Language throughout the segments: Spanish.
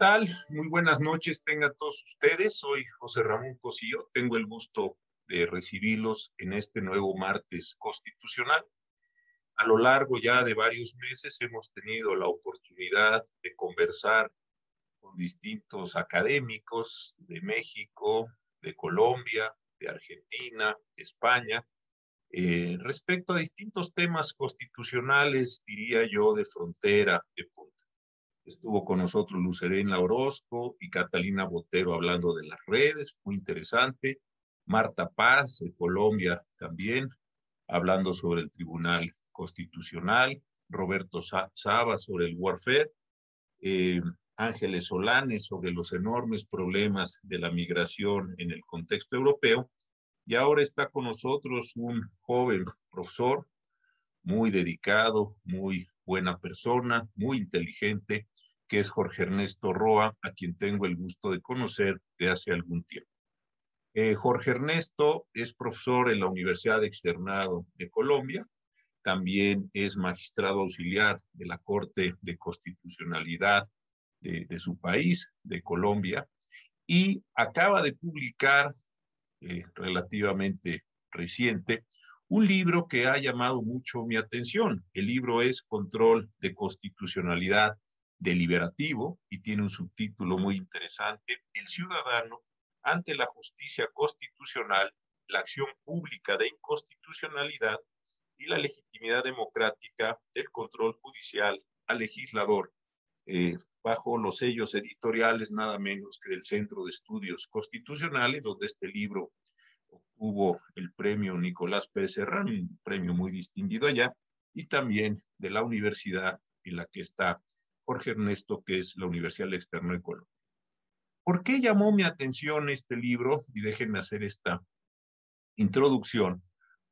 tal? Muy buenas noches, tengan todos ustedes. Soy José Ramón Cosillo. Tengo el gusto de recibirlos en este nuevo martes constitucional. A lo largo ya de varios meses hemos tenido la oportunidad de conversar con distintos académicos de México, de Colombia, de Argentina, de España, eh, respecto a distintos temas constitucionales, diría yo, de frontera, de. Estuvo con nosotros Lucerena Orozco y Catalina Botero hablando de las redes, muy interesante. Marta Paz, de Colombia, también, hablando sobre el Tribunal Constitucional. Roberto Saba sobre el warfare. Eh, Ángeles Solanes sobre los enormes problemas de la migración en el contexto europeo. Y ahora está con nosotros un joven profesor muy dedicado, muy buena persona, muy inteligente, que es Jorge Ernesto Roa, a quien tengo el gusto de conocer de hace algún tiempo. Eh, Jorge Ernesto es profesor en la Universidad Externado de Colombia, también es magistrado auxiliar de la Corte de Constitucionalidad de, su país, de Colombia, y acaba de publicar eh, relativamente reciente un libro que ha llamado mucho mi atención. El libro es Control de Constitucionalidad Deliberativo y tiene un subtítulo muy interesante, El ciudadano ante la justicia constitucional, la acción pública de inconstitucionalidad y la legitimidad democrática del control judicial al legislador. Eh, bajo los sellos editoriales nada menos que del Centro de Estudios Constitucionales, donde este libro obtuvo el premio Nicolás Pérez Serrano, un premio muy distinguido allá, y también de la universidad en la que está Jorge Ernesto, que es la Universidad Externa de Colombia. ¿Por qué llamó mi atención este libro? Y déjenme hacer esta introducción.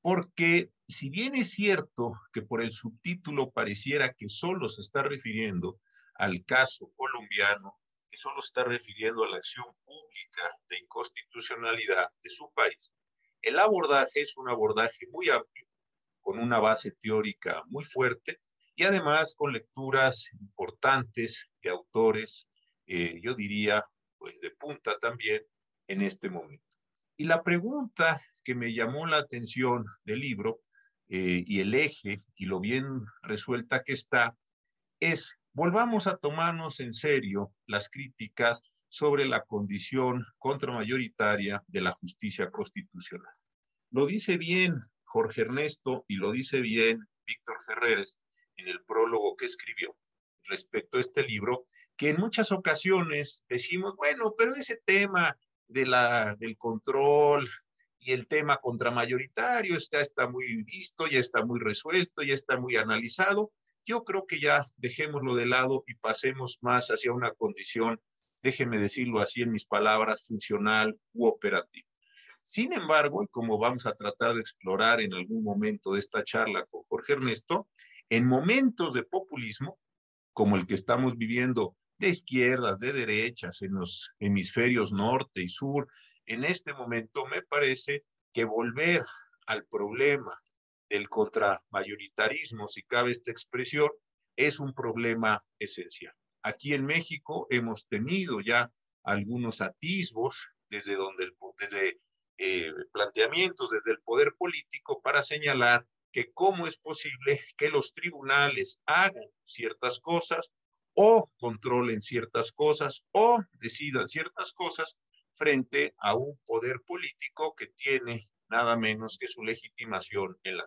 Porque si bien es cierto que por el subtítulo pareciera que solo se está refiriendo al caso colombiano, que solo está refiriendo a la acción pública de inconstitucionalidad de su país. El abordaje es un abordaje muy amplio, con una base teórica muy fuerte y además con lecturas importantes de autores, eh, yo diría, pues de punta también en este momento. Y la pregunta que me llamó la atención del libro eh, y el eje y lo bien resuelta que está es volvamos a tomarnos en serio las críticas sobre la condición contramayoritaria de la justicia constitucional. Lo dice bien Jorge Ernesto y lo dice bien Víctor Ferreres en el prólogo que escribió respecto a este libro, que en muchas ocasiones decimos, bueno, pero ese tema de la, del control y el tema contramayoritario está, está muy visto, ya está muy resuelto, ya está muy analizado, yo creo que ya dejémoslo de lado y pasemos más hacia una condición, déjeme decirlo así en mis palabras, funcional u operativa. Sin embargo, y como vamos a tratar de explorar en algún momento de esta charla con Jorge Ernesto, en momentos de populismo, como el que estamos viviendo de izquierdas, de derechas, en los hemisferios norte y sur, en este momento me parece que volver al problema del contramayoritarismo, si cabe esta expresión, es un problema esencial. Aquí en México hemos tenido ya algunos atisbos desde donde desde eh, planteamientos desde el poder político para señalar que cómo es posible que los tribunales hagan ciertas cosas o controlen ciertas cosas o decidan ciertas cosas frente a un poder político que tiene nada menos que su legitimación en la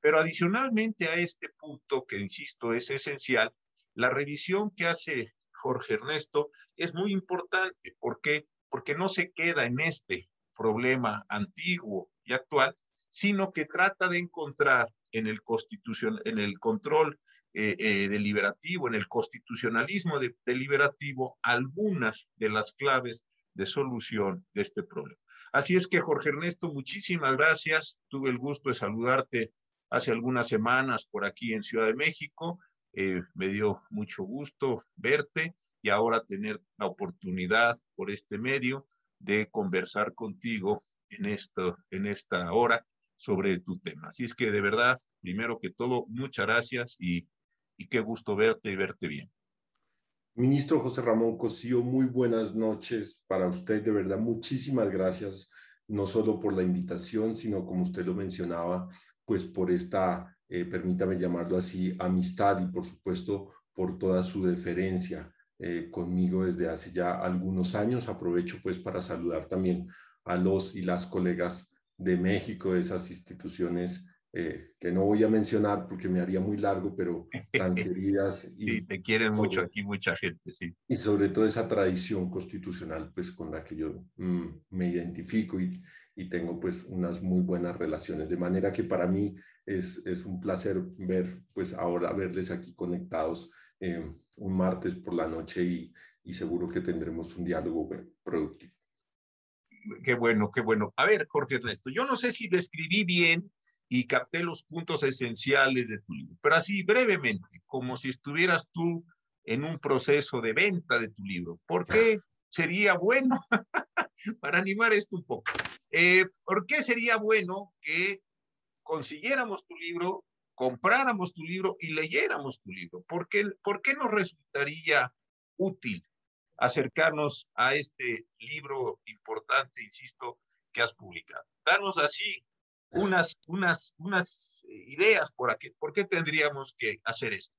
Pero adicionalmente a este punto, que insisto es esencial, la revisión que hace Jorge Ernesto es muy importante. ¿Por qué? Porque no se queda en este problema antiguo y actual, sino que trata de encontrar en el, constitución, en el control eh, eh, deliberativo, en el constitucionalismo deliberativo, algunas de las claves de solución de este problema. Así es que, Jorge Ernesto, muchísimas gracias. Tuve el gusto de saludarte hace algunas semanas por aquí en Ciudad de México. Eh, me dio mucho gusto verte y ahora tener la oportunidad por este medio de conversar contigo en, esta hora sobre tu tema. Así es que de verdad, primero que todo, muchas gracias y, y qué gusto verte y verte bien. Ministro José Ramón Cosío, muy buenas noches para usted. De verdad, muchísimas gracias, no solo por la invitación, sino como usted lo mencionaba, pues por esta, eh, permítame llamarlo así, amistad y por supuesto por toda su deferencia eh, conmigo desde hace ya algunos años. Aprovecho pues para saludar también a los y las colegas de México, de esas instituciones eh, que no voy a mencionar porque me haría muy largo, pero tan queridas. Y sí, te quieren mucho aquí mucha gente, sí. Y sobre todo esa tradición constitucional, pues con la que yo mm, me identifico y, y, tengo pues unas muy buenas relaciones. De manera que para mí es, es un placer ver, pues ahora verles aquí conectados eh, un martes por la noche y, y seguro que tendremos un diálogo productivo. Qué bueno, qué bueno. A ver, Jorge Ernesto, yo no sé si lo escribí bien y capté los puntos esenciales de tu libro. Pero así brevemente, como si estuvieras tú en un proceso de venta de tu libro. ¿Por qué sería bueno, para animar esto un poco, eh, por qué sería bueno que consiguiéramos tu libro, compráramos tu libro y leyéramos tu libro? ¿Por qué, por qué nos resultaría útil acercarnos a este libro importante, insisto, que has publicado? Danos así unas, unas, unas ideas por, aquí, por qué tendríamos que hacer esto.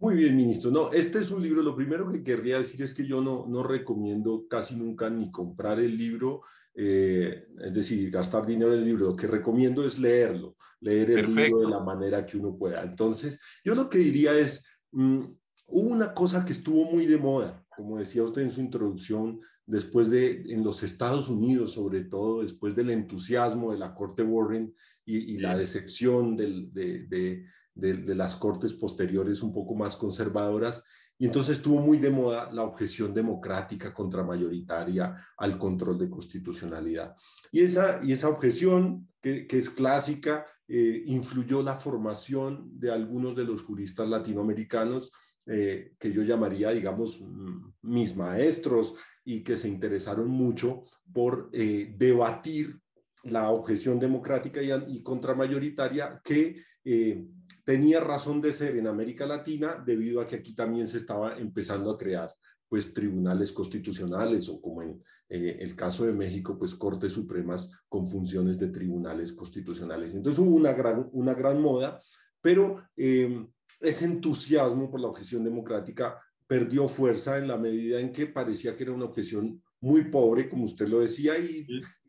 Muy bien, ministro. No, este es un libro, lo primero que querría decir es que yo no, no recomiendo casi nunca ni comprar el libro, eh, es decir, gastar dinero en el libro. Lo que recomiendo es leerlo, leer el libro de la manera que uno pueda. Entonces, yo lo que diría es, mm, hubo una cosa que estuvo muy de moda, como decía usted en su introducción, después de, en los Estados Unidos, sobre todo, después del entusiasmo de la Corte Warren y, la decepción de, de, de, las cortes posteriores un poco más conservadoras, y entonces estuvo muy de moda la objeción democrática contramayoritaria al control de constitucionalidad. Y esa, y esa objeción, que, es clásica, eh, influyó la formación de algunos de los juristas latinoamericanos, eh, que yo llamaría, digamos, mm, mis maestros y que se interesaron mucho por eh, debatir la objeción democrática y, y contramayoritaria que eh, tenía razón de ser en América Latina debido a que aquí también se estaba empezando a crear pues tribunales constitucionales o como en el caso de México, pues cortes supremas con funciones de tribunales constitucionales. Entonces hubo una gran, una gran moda, pero ese entusiasmo por la objeción democrática perdió fuerza en la medida en que parecía que era una objeción muy pobre, como usted lo decía, y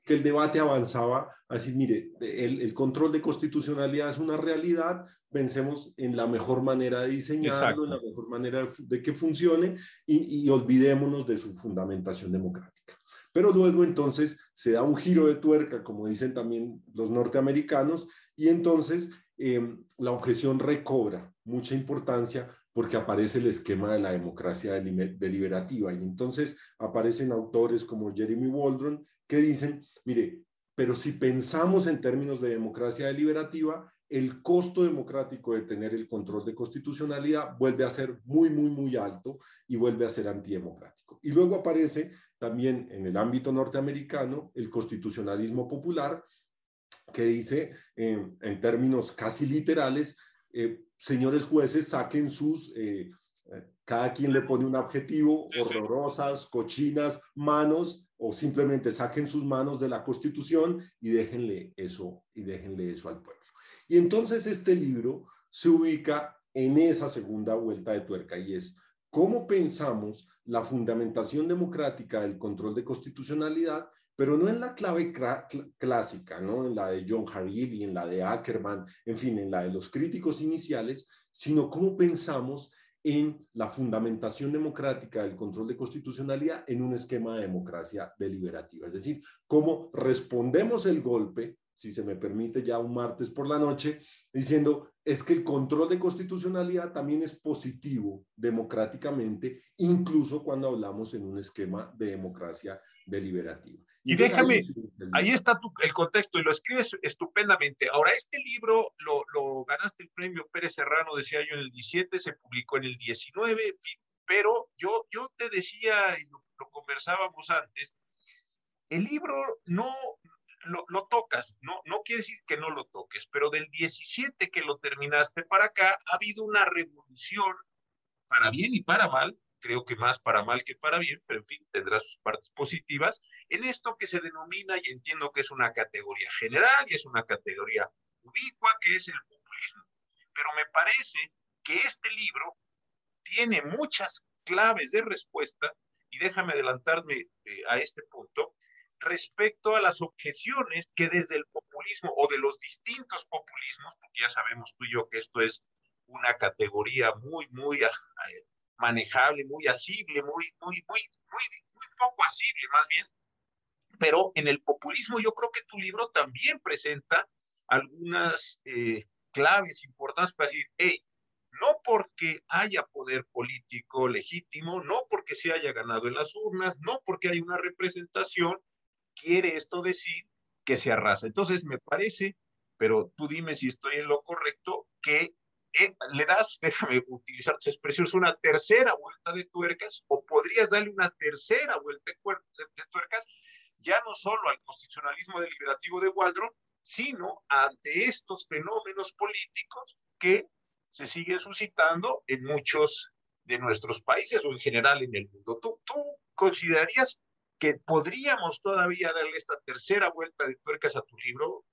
que el debate avanzaba así, mire, el, control de constitucionalidad es una realidad, pensemos en la mejor manera de diseñarlo, en la mejor manera de, que funcione y, y, olvidémonos de su fundamentación democrática. Pero luego entonces se da un giro de tuerca, como dicen también los norteamericanos, y entonces Em, la objeción recobra mucha importancia porque aparece el esquema de la democracia deliberativa y entonces aparecen autores como Jeremy Waldron que dicen, mire, pero si pensamos en términos de democracia deliberativa, el costo democrático de tener el control de constitucionalidad vuelve a ser muy, muy, muy alto y vuelve a ser antidemocrático. Y luego aparece también en el ámbito norteamericano el constitucionalismo popular, que dice en términos casi literales, eh, señores jueces, saquen sus, eh, eh, cada quien le pone un adjetivo, horrorosas, cochinas, manos, o simplemente saquen sus manos de la Constitución y déjenle eso, y déjenle eso al pueblo. Y entonces este libro se ubica en esa segunda vuelta de tuerca y es cómo pensamos la fundamentación democrática del control de constitucionalidad pero no en la clave clásica, ¿no? en la de John Hariri, en la de Ackerman, en fin, en la de los críticos iniciales, sino cómo pensamos en la fundamentación democrática del control de constitucionalidad en un esquema de democracia deliberativa. Es decir, cómo respondemos el golpe, si se me permite ya un martes por la noche, diciendo, es que el control de constitucionalidad también es positivo democráticamente, incluso cuando hablamos en un esquema de democracia deliberativa. Y, déjame, ahí está el contexto y lo escribes estupendamente. Ahora, este libro lo, lo, ganaste el premio Pérez Serrano, decía yo, en el 17, se publicó en el 19, pero yo, yo te decía, y lo, conversábamos antes, el libro no lo, lo, tocas, no, no quiere decir que no lo toques, pero del 17 que lo terminaste para acá, ha habido una revolución, para bien y para mal, creo que más para mal que para bien, pero en fin, tendrá sus partes positivas, en esto que se denomina, y entiendo que es una categoría general y es una categoría ubicua, que es el populismo. Pero me parece que este libro tiene muchas claves de respuesta, y déjame adelantarme eh, a este punto, respecto a las objeciones que desde el populismo o de los distintos populismos, porque ya sabemos tú y yo que esto es una categoría muy, muy ah, manejable, muy asible, muy, muy, muy, muy, muy poco asible más bien. Pero en el populismo yo creo que tu libro también presenta algunas eh, claves importantes para decir, hey, no porque haya poder político legítimo, no porque se haya ganado en las urnas, no porque hay una representación, quiere esto decir que se arrasa. Entonces me parece, pero tú dime si estoy en lo correcto, que le das, déjame utilizar esa expresión, es una tercera vuelta de tuercas, o podrías darle una tercera vuelta de, tuercas, ya no solo al constitucionalismo deliberativo de Waldron, sino ante estos fenómenos políticos que se siguen suscitando en muchos de nuestros países o en general en el mundo. ¿Tú, tú considerarías que podríamos todavía darle esta tercera vuelta de tuercas a tu libro,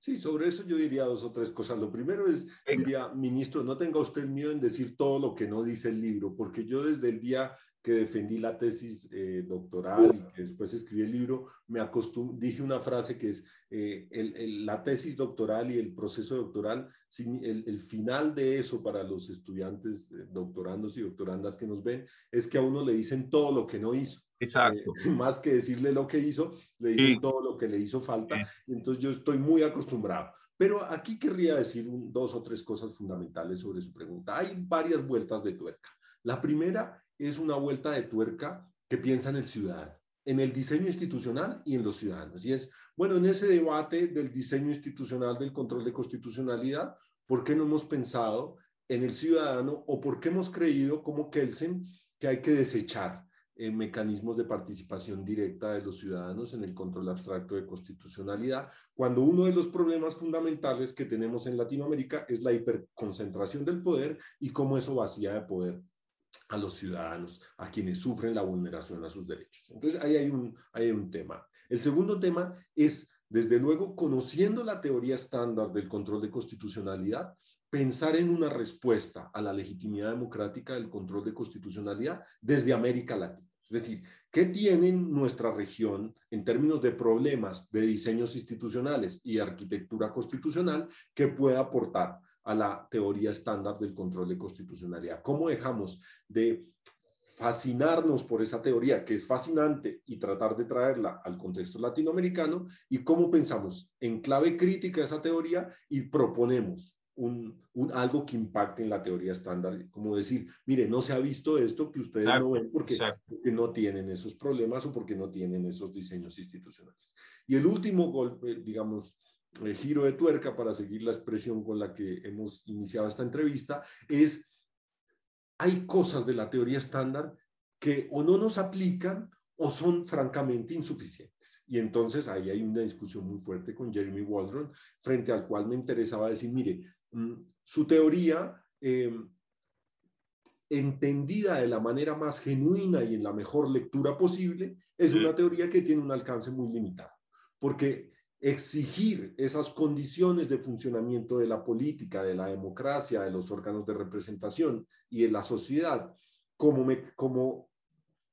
Sí, sobre eso yo diría dos o tres cosas. Lo primero es, diría, ministro, no tenga usted miedo en decir todo lo que no dice el libro, porque yo desde el día que defendí la tesis eh, doctoral y que después escribí el libro, me acostum dije una frase que es, eh, el, la tesis doctoral y el proceso doctoral, el, el, final de eso para los estudiantes, eh, doctorandos y doctorandas que nos ven, es que a uno le dicen todo lo que no hizo. Exacto. más que decirle lo que hizo, le dicen todo lo que le hizo falta. Y entonces yo estoy muy acostumbrado. Pero aquí querría decir dos o tres cosas fundamentales sobre su pregunta. Hay varias vueltas de tuerca. La primera es una vuelta de tuerca que piensa en el ciudadano, en el diseño institucional y en los ciudadanos. Y es, bueno, en ese debate del diseño institucional, del control de constitucionalidad, ¿por qué no hemos pensado en el ciudadano o por qué hemos creído como Kelsen que hay que desechar eh, mecanismos de participación directa de los ciudadanos en el control abstracto de constitucionalidad, cuando uno de los problemas fundamentales que tenemos en Latinoamérica es la hiperconcentración del poder y cómo eso vacía de poder a los ciudadanos, a quienes sufren la vulneración a sus derechos. Entonces, ahí hay un, hay un tema. El segundo tema es, desde luego, conociendo la teoría estándar del control de constitucionalidad, pensar en una respuesta a la legitimidad democrática del control de constitucionalidad desde América Latina. Es decir, ¿qué tiene nuestra región en términos de problemas de diseños institucionales y arquitectura constitucional que pueda aportar a la teoría estándar del control de constitucionalidad. ¿Cómo dejamos de fascinarnos por esa teoría que es fascinante y tratar de traerla al contexto latinoamericano y cómo pensamos en clave crítica esa teoría y proponemos un, algo que impacte en la teoría estándar, como decir, mire, no se ha visto esto que ustedes no ven porque, porque, no tienen esos problemas o porque no tienen esos diseños institucionales. Y el último golpe, digamos, el giro de tuerca, para seguir la expresión con la que hemos iniciado esta entrevista, es, hay cosas de la teoría estándar que o no nos aplican o son francamente insuficientes. Y entonces ahí hay una discusión muy fuerte con Jeremy Waldron, frente al cual me interesaba decir, mire, su teoría, em, entendida de la manera más genuina y en la mejor lectura posible, es una teoría que tiene un alcance muy limitado, porque exigir esas condiciones de funcionamiento de la política, de la democracia, de los órganos de representación y de la sociedad como, como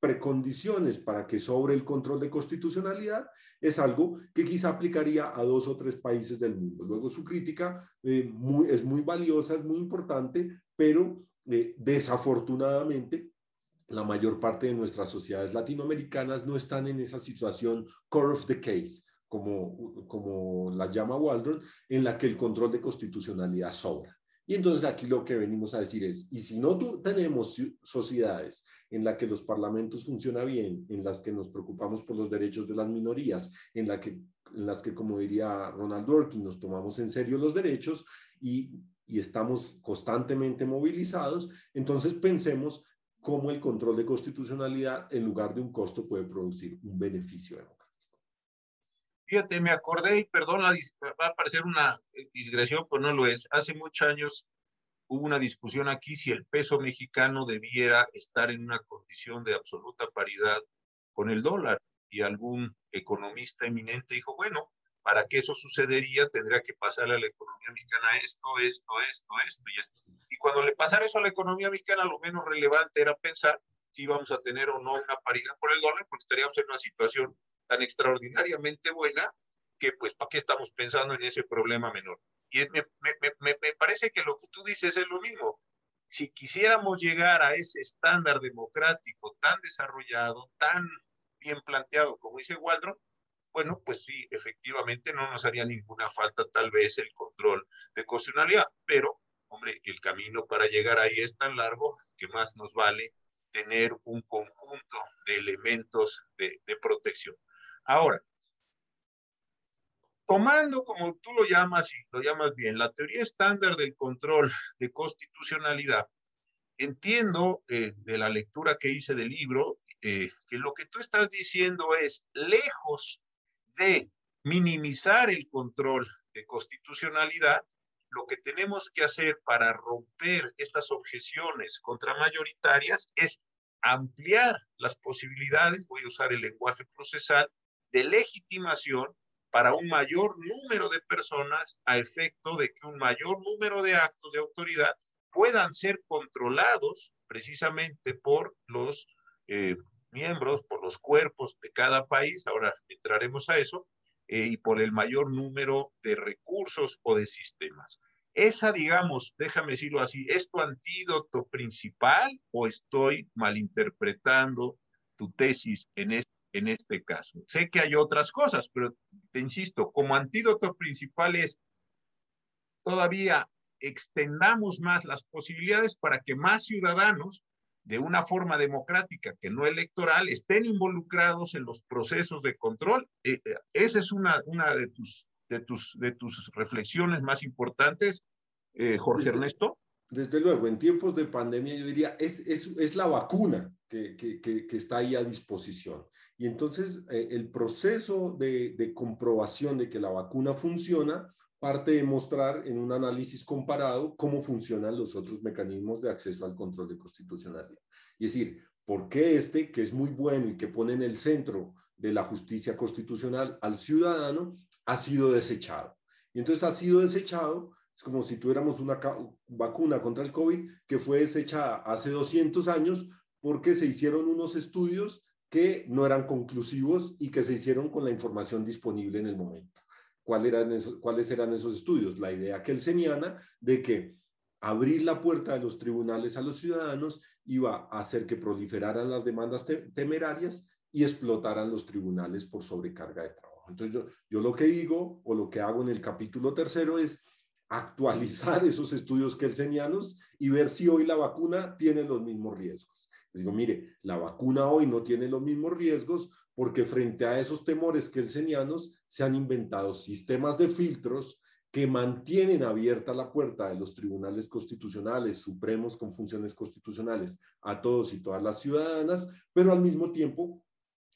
precondiciones para que sobre el control de constitucionalidad es algo que quizá aplicaría a dos o tres países del mundo. Luego su crítica eh, es muy valiosa, es muy importante, pero eh, desafortunadamente la mayor parte de nuestras sociedades latinoamericanas no están en esa situación core of the case, como, como las llama Waldron, en la que el control de constitucionalidad sobra. Y entonces aquí lo que venimos a decir es, y si no tenemos sociedades en las que los parlamentos funcionan bien, en las que nos preocupamos por los derechos de las minorías, en, la que, en las que, como diría Ronald Dworkin, nos tomamos en serio los derechos y, y estamos constantemente movilizados, entonces pensemos cómo el control de constitucionalidad, en lugar de un costo, puede producir un beneficio Fíjate, me acordé, y perdón, va a parecer una digresión, pues no lo es. Hace muchos años hubo una discusión aquí si el peso mexicano debiera estar en una condición de absoluta paridad con el dólar. Y algún economista eminente dijo, bueno, para que eso sucedería tendría que pasarle a la economía mexicana esto, esto, esto, esto y esto. Y cuando le pasara eso a la economía mexicana, lo menos relevante era pensar si íbamos a tener o no una paridad por el dólar, porque estaríamos en una situación tan extraordinariamente buena que pues ¿para qué estamos pensando en ese problema menor? Y me, me, me, me, parece que lo que tú dices es lo mismo. Si quisiéramos llegar a ese estándar democrático tan desarrollado, tan bien planteado, como dice Waldron, bueno, pues sí, efectivamente no nos haría ninguna falta tal vez el control de constitucionalidad, pero, hombre, el camino para llegar ahí es tan largo que más nos vale tener un conjunto de elementos de, de protección. Ahora, tomando, como tú lo llamas y lo llamas bien, la teoría estándar del control de constitucionalidad, entiendo eh, de la lectura que hice del libro eh, que lo que tú estás diciendo es, lejos de minimizar el control de constitucionalidad, lo que tenemos que hacer para romper estas objeciones contramayoritarias es ampliar las posibilidades, voy a usar el lenguaje procesal, de legitimación para un mayor número de personas a efecto de que un mayor número de actos de autoridad puedan ser controlados precisamente por los eh, miembros, por los cuerpos de cada país, ahora entraremos a eso, eh, y por el mayor número de recursos o de sistemas. Esa, digamos, déjame decirlo así, ¿es tu antídoto principal o estoy malinterpretando tu tesis en este en este caso. Sé que hay otras cosas, pero te insisto, como antídoto principal es todavía extendamos más las posibilidades para que más ciudadanos de una forma democrática que no electoral estén involucrados en los procesos de control. Eh, eh, esa es una, una de, tus, de, tus, de tus reflexiones más importantes, eh, Jorge Ernesto. Desde luego, en tiempos de pandemia yo diría, es, es, es la vacuna que, que, que, está ahí a disposición. Y entonces eh, el proceso de, de, comprobación de que la vacuna funciona parte de mostrar en un análisis comparado cómo funcionan los otros mecanismos de acceso al control de constitucionalidad. Y es decir, ¿por qué este, que es muy bueno y que pone en el centro de la justicia constitucional al ciudadano, ha sido desechado? Y entonces ha sido desechado es como si tuviéramos una vacuna contra el COVID que fue desechada hace 200 años porque se hicieron unos estudios que no eran conclusivos y que se hicieron con la información disponible en el momento. ¿Cuál eran ¿Cuáles eran esos estudios? La idea que él señala de que abrir la puerta de los tribunales a los ciudadanos iba a hacer que proliferaran las demandas temerarias y explotaran los tribunales por sobrecarga de trabajo. Entonces yo, yo lo que digo o lo que hago en el capítulo tercero es actualizar esos estudios kelsenianos y ver si hoy la vacuna tiene los mismos riesgos. Digo, mire, la vacuna hoy no tiene los mismos riesgos porque frente a esos temores kelsenianos se han inventado sistemas de filtros que mantienen abierta la puerta de los tribunales constitucionales, supremos con funciones constitucionales a todos y todas las ciudadanas, pero al mismo tiempo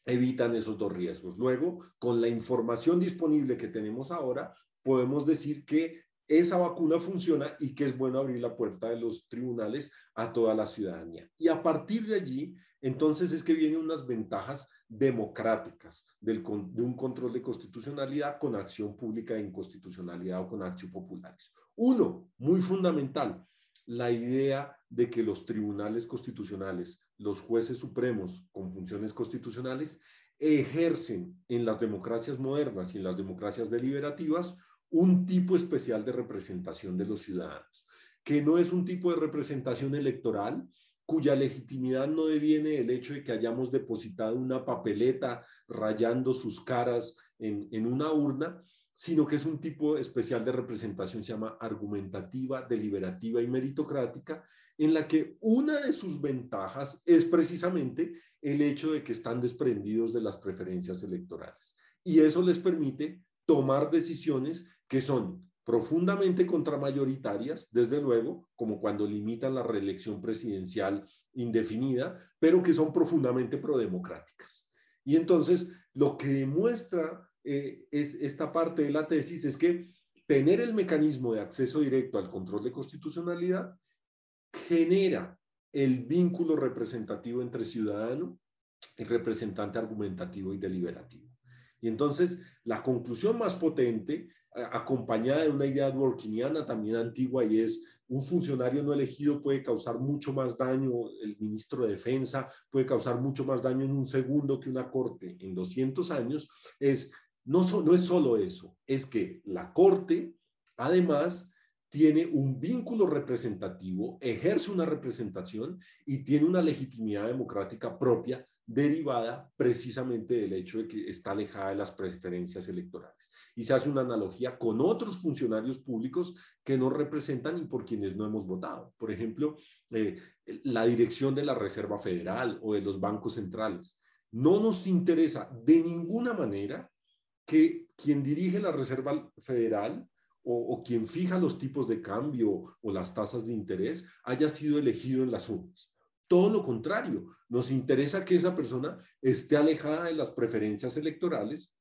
evitan esos dos riesgos. Luego, con la información disponible que tenemos ahora, podemos decir que esa vacuna funciona y que es bueno abrir la puerta de los tribunales a toda la ciudadanía. Y a partir de allí, entonces es que vienen unas ventajas democráticas del, de un control de constitucionalidad con acción pública de inconstitucionalidad o con acción populares. Uno, muy fundamental, la idea de que los tribunales constitucionales, los jueces supremos con funciones constitucionales, ejercen en las democracias modernas y en las democracias deliberativas un tipo especial de representación de los ciudadanos, que no es un tipo de representación electoral cuya legitimidad no deviene del hecho de que hayamos depositado una papeleta rayando sus caras en, en una urna, sino que es un tipo especial de representación, se llama argumentativa, deliberativa y meritocrática, en la que una de sus ventajas es precisamente el hecho de que están desprendidos de las preferencias electorales. Y eso les permite tomar decisiones que son profundamente contramayoritarias, desde luego, como cuando limitan la reelección presidencial indefinida, pero que son profundamente prodemocráticas. Y entonces, lo que demuestra eh, es esta parte de la tesis es que tener el mecanismo de acceso directo al control de constitucionalidad genera el vínculo representativo entre ciudadano y representante argumentativo y deliberativo. Y entonces la conclusión más potente, acompañada de una idea dworkiniana también antigua, y es un funcionario no elegido puede causar mucho más daño, el ministro de Defensa puede causar mucho más daño en un segundo que una corte en 200 años, es no es solo eso, es que la corte además tiene un vínculo representativo, ejerce una representación y tiene una legitimidad democrática propia derivada precisamente del hecho de que está alejada de las preferencias electorales. Y se hace una analogía con otros funcionarios públicos que no representan y por quienes no hemos votado. Por ejemplo, eh, la dirección de la Reserva Federal o de los bancos centrales. No nos interesa de ninguna manera que quien dirige la Reserva Federal o, quien fija los tipos de cambio o las tasas de interés haya sido elegido en las urnas. Todo lo contrario, nos interesa que esa persona esté alejada de las preferencias electorales,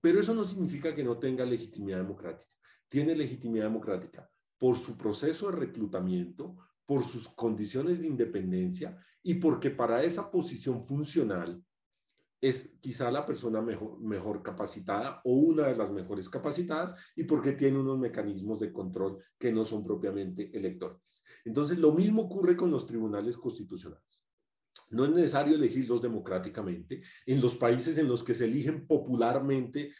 pero eso no significa que no tenga legitimidad democrática. Tiene legitimidad democrática por su proceso de reclutamiento, por sus condiciones de independencia y porque para esa posición funcional es quizá la persona mejor, mejor capacitada o una de las mejores capacitadas y porque tiene unos mecanismos de control que no son propiamente electorales. Entonces, lo mismo ocurre con los tribunales constitucionales. No es necesario elegirlos democráticamente. En los países en los que se eligen popularmente,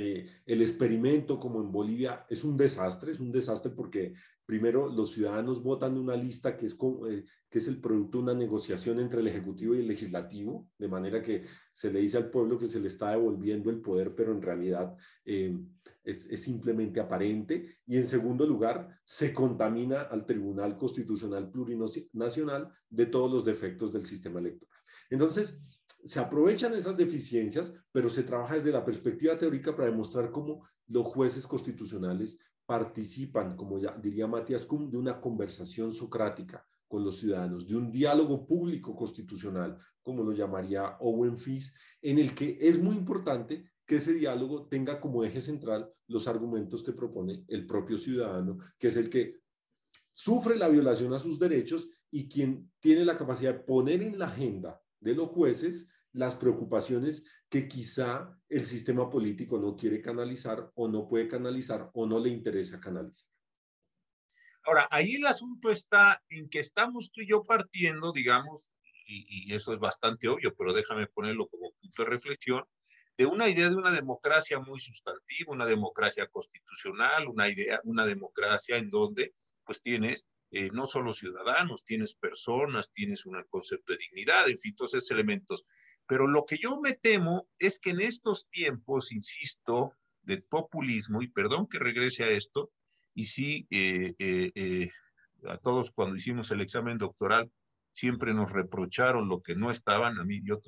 eh, el experimento como en Bolivia es un desastre, es un desastre porque Primero, los ciudadanos votan una lista que es, eh, que es el producto de una negociación entre el Ejecutivo y el Legislativo, de manera que se le dice al pueblo que se le está devolviendo el poder, pero en realidad eh, es, es, simplemente aparente. Y en segundo lugar, se contamina al Tribunal Constitucional Plurinacional de todos los defectos del sistema electoral. Entonces, se aprovechan esas deficiencias, pero se trabaja desde la perspectiva teórica para demostrar cómo los jueces constitucionales participan, como ya diría Matías Kuhn, de una conversación socrática con los ciudadanos, de un diálogo público constitucional, como lo llamaría Owen Fis, en el que es muy importante que ese diálogo tenga como eje central los argumentos que propone el propio ciudadano, que es el que sufre la violación a sus derechos y quien tiene la capacidad de poner en la agenda de los jueces las preocupaciones que quizá el sistema político no quiere canalizar o no puede canalizar o no le interesa canalizar. Ahora, ahí el asunto está en que estamos tú y yo partiendo, digamos, y, eso es bastante obvio, pero déjame ponerlo como punto de reflexión, de una idea de una democracia muy sustantiva, una democracia constitucional, una idea, una democracia en donde pues tienes eh, no solo ciudadanos, tienes personas, tienes un concepto de dignidad, en fin, todos esos elementos. Pero lo que yo me temo es que en estos tiempos, insisto, de populismo, y perdón que regrese a esto, y sí, eh, eh, a todos cuando hicimos el examen doctoral, siempre nos reprocharon lo que no estaban. A mí, yo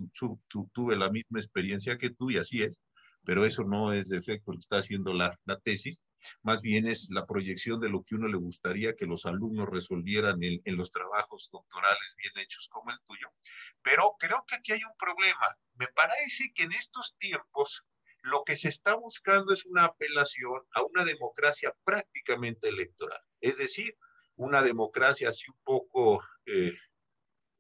tuve la misma experiencia que tú, y así es, pero eso no es de efecto lo que está haciendo la tesis más bien es la proyección de lo que uno le gustaría que los alumnos resolvieran en, los trabajos doctorales bien hechos como el tuyo. Pero creo que aquí hay un problema. Me parece que en estos tiempos lo que se está buscando es una apelación a una democracia prácticamente electoral, es decir, una democracia así un poco eh,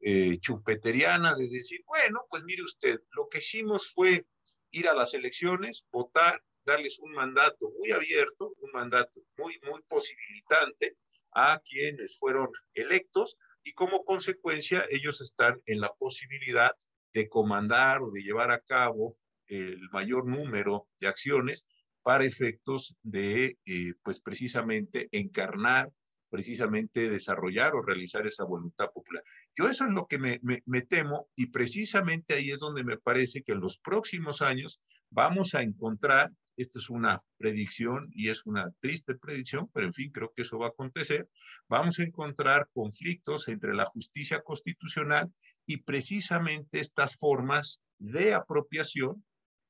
eh, chupeteriana de decir, bueno, pues mire usted, lo que hicimos fue ir a las elecciones, votar, darles un mandato muy abierto, un mandato muy, muy posibilitante a quienes fueron electos y como consecuencia ellos están en la posibilidad de comandar o de llevar a cabo el mayor número de acciones para efectos de, eh, pues precisamente, encarnar, precisamente desarrollar o realizar esa voluntad popular. Yo eso es lo que me, me temo y precisamente ahí es donde me parece que en los próximos años vamos a encontrar esta es una predicción y es una triste predicción, pero en fin, creo que eso va a acontecer. Vamos a encontrar conflictos entre la justicia constitucional y precisamente estas formas de apropiación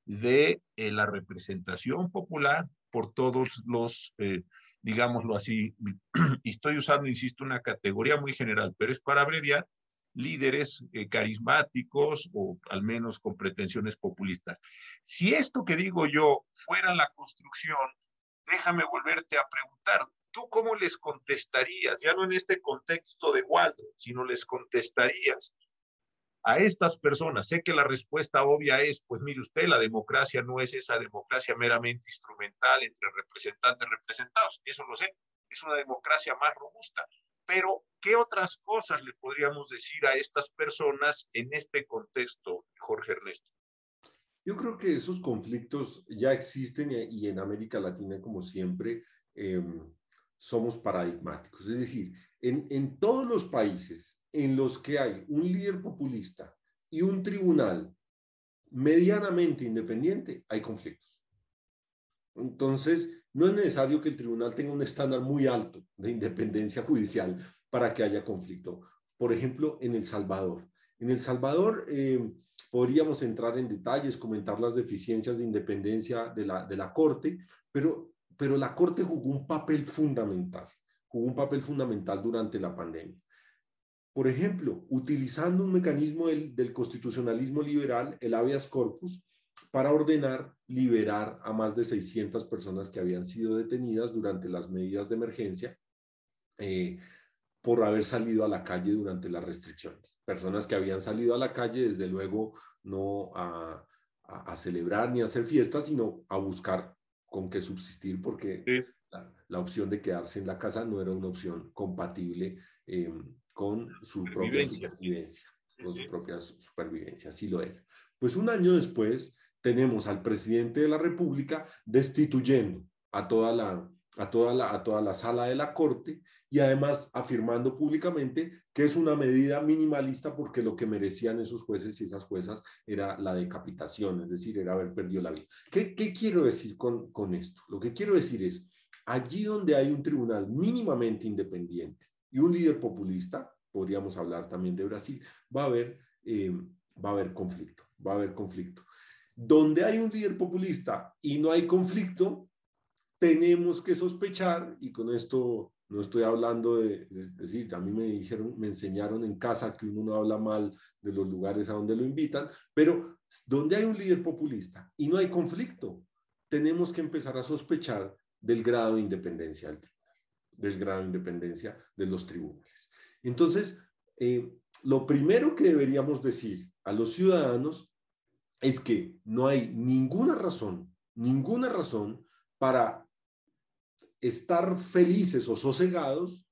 de eh, la representación popular por todos los, eh, digámoslo así, y estoy usando, insisto, una categoría muy general, pero es para abreviar, líderes eh, carismáticos o al menos con pretensiones populistas. Si esto que digo yo fuera la construcción déjame volverte a preguntar, ¿tú cómo les contestarías, ya no en este contexto de Waldo, sino les contestarías a estas personas? Sé que la respuesta obvia es, pues mire usted, la democracia no es esa democracia meramente instrumental entre representantes y representados, eso lo sé, es una democracia más robusta. Pero, ¿qué otras cosas le podríamos decir a estas personas en este contexto, Jorge Ernesto? Yo creo que esos conflictos ya existen y en América Latina, como siempre, em, somos paradigmáticos. Es decir, en, en todos los países en los que hay un líder populista y un tribunal medianamente independiente, hay conflictos. Entonces, no es necesario que el tribunal tenga un estándar muy alto de independencia judicial para que haya conflicto. Por ejemplo, en El Salvador. En El Salvador em, podríamos entrar en detalles, comentar las deficiencias de independencia de la, de la Corte, pero pero la Corte jugó un papel fundamental, jugó un papel fundamental durante la pandemia. Por ejemplo, utilizando un mecanismo del, constitucionalismo liberal, el habeas corpus, para ordenar liberar a más de 600 personas que habían sido detenidas durante las medidas de emergencia eh, por haber salido a la calle durante las restricciones. Personas que habían salido a la calle, desde luego, no a, a celebrar ni a hacer fiestas, sino a buscar con qué subsistir porque la, opción de quedarse en la casa no era una opción compatible em, con su propia supervivencia, con su propia supervivencia, así lo era. Pues un año después tenemos al presidente de la República destituyendo a toda la, a toda la, a toda la sala de la Corte y además afirmando públicamente que es una medida minimalista porque lo que merecían esos jueces y esas juezas era la decapitación, es decir, era haber perdido la vida. ¿Qué, qué quiero decir con, con esto? Lo que quiero decir es, allí donde hay un tribunal mínimamente independiente y un líder populista, podríamos hablar también de Brasil, va a haber, eh, va a haber conflicto, va a haber conflicto. Donde hay un líder populista y no hay conflicto, tenemos que sospechar, y con esto no estoy hablando de, es decir, a mí me dijeron, me enseñaron en casa que uno no habla mal de los lugares a donde lo invitan, pero donde hay un líder populista y no hay conflicto, tenemos que empezar a sospechar del grado de independencia del tribunal, del grado de independencia de los tribunales. Entonces, eh, lo primero que deberíamos decir a los ciudadanos es que no hay ninguna razón, ninguna razón para estar felices o sosegados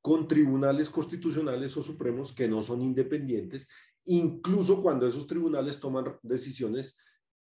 con tribunales constitucionales o supremos que no son independientes, incluso cuando esos tribunales toman decisiones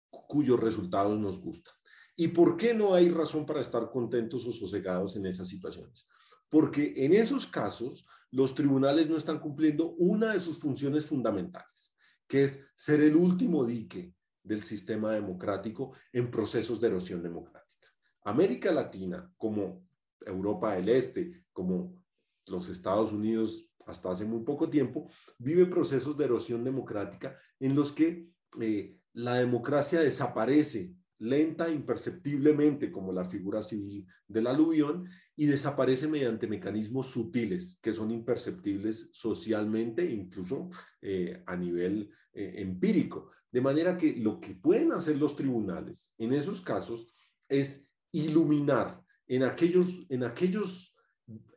cuyos resultados nos gustan. ¿Y por qué no hay razón para estar contentos o sosegados en esas situaciones? Porque en esos casos los tribunales no están cumpliendo una de sus funciones fundamentales, que es ser el último dique del sistema democrático en procesos de erosión democrática. América Latina, como Europa del Este, como los Estados Unidos hasta hace muy poco tiempo, vive procesos de erosión democrática en los que eh, la democracia desaparece lenta, imperceptiblemente, como la figura civil del aluvión, y desaparece mediante mecanismos sutiles que son imperceptibles socialmente, incluso eh, a nivel eh, empírico. De manera que lo que pueden hacer los tribunales en esos casos es iluminar en aquellos, en aquellos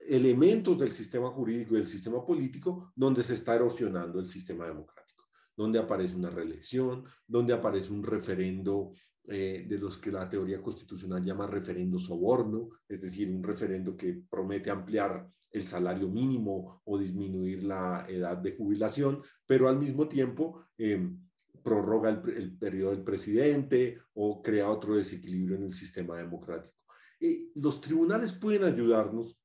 elementos del sistema jurídico y del sistema político donde se está erosionando el sistema democrático, donde aparece una reelección, donde aparece un referendo eh, de los que la teoría constitucional llama referendo soborno, es decir, un referendo que promete ampliar el salario mínimo o disminuir la edad de jubilación, pero al mismo tiempo eh, prorroga el, periodo del presidente o crea otro desequilibrio en el sistema democrático. Y los tribunales pueden ayudarnos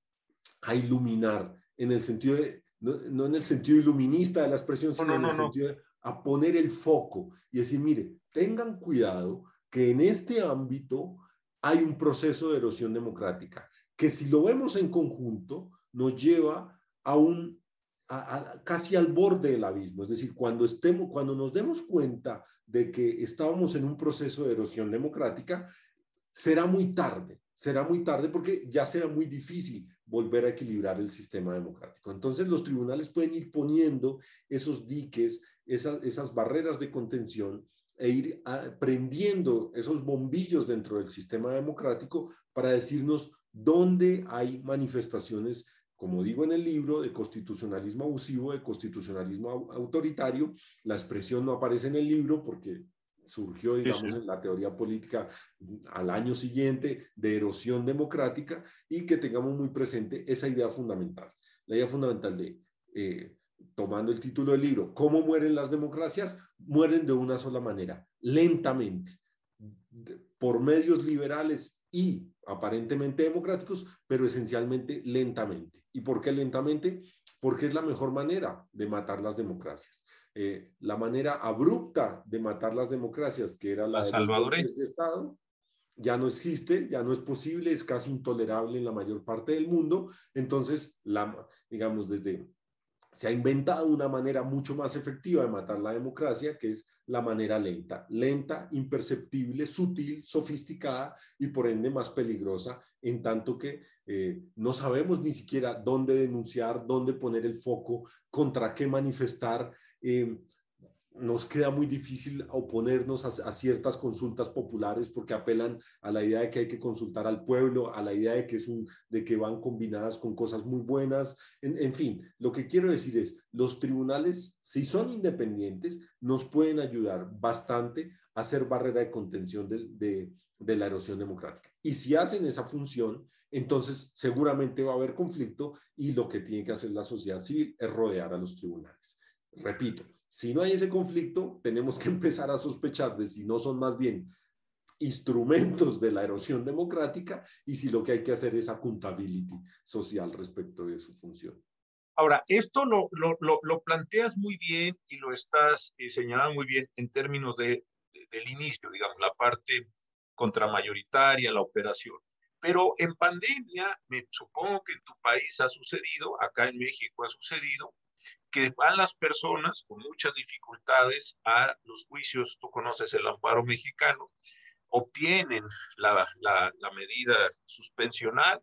a iluminar en el sentido de, no, en el sentido iluminista de la expresión, sino en el sentido de a poner el foco y decir, mire, tengan cuidado que en este ámbito hay un proceso de erosión democrática, que si lo vemos en conjunto, nos lleva a un casi al borde del abismo. Es decir, cuando, estemos, cuando nos demos cuenta de que estábamos en un proceso de erosión democrática, será muy tarde, será muy tarde porque ya será muy difícil volver a equilibrar el sistema democrático. Entonces los tribunales pueden ir poniendo esos diques, esas, esas barreras de contención e ir prendiendo esos bombillos dentro del sistema democrático para decirnos dónde hay manifestaciones, como digo en el libro, de constitucionalismo abusivo, de constitucionalismo autoritario. La expresión no aparece en el libro porque surgió, digamos, en la teoría política al año siguiente de erosión democrática y que tengamos muy presente esa idea fundamental, la idea fundamental de, eh, tomando el título del libro, ¿cómo mueren las democracias? Mueren de una sola manera, lentamente, por medios liberales y aparentemente democráticos, pero esencialmente lentamente. ¿Y por qué lentamente? Porque es la mejor manera de matar las democracias. Eh, la manera abrupta de matar las democracias, que era la, de, de Estado, ya no existe, ya no es posible, es casi intolerable en la mayor parte del mundo. Entonces, la, digamos, desde se ha inventado una manera mucho más efectiva de matar la democracia, que es la manera lenta, lenta, imperceptible, sutil, sofisticada y por ende más peligrosa, en tanto que eh, no sabemos ni siquiera dónde denunciar, dónde poner el foco, contra qué manifestar. Eh, nos queda muy difícil oponernos a, ciertas consultas populares porque apelan a la idea de que hay que consultar al pueblo, a la idea de que, es un, de que van combinadas con cosas muy buenas. En, fin, lo que quiero decir es, los tribunales, si son independientes, nos pueden ayudar bastante a ser barrera de contención de, de la erosión democrática. Y si hacen esa función, entonces seguramente va a haber conflicto y lo que tiene que hacer la sociedad civil es rodear a los tribunales. Repito, si no hay ese conflicto, tenemos que empezar a sospechar de si no son más bien instrumentos de la erosión democrática y si lo que hay que hacer es accountability social respecto de su función. Ahora, esto lo, lo, lo, planteas muy bien y lo estás eh, señalando muy bien en términos de, del inicio, digamos, la parte contramayoritaria, la operación. Pero en pandemia, me supongo que en tu país ha sucedido, acá en México ha sucedido, que van las personas con muchas dificultades a los juicios, tú conoces el amparo mexicano, obtienen la, la, medida suspensional,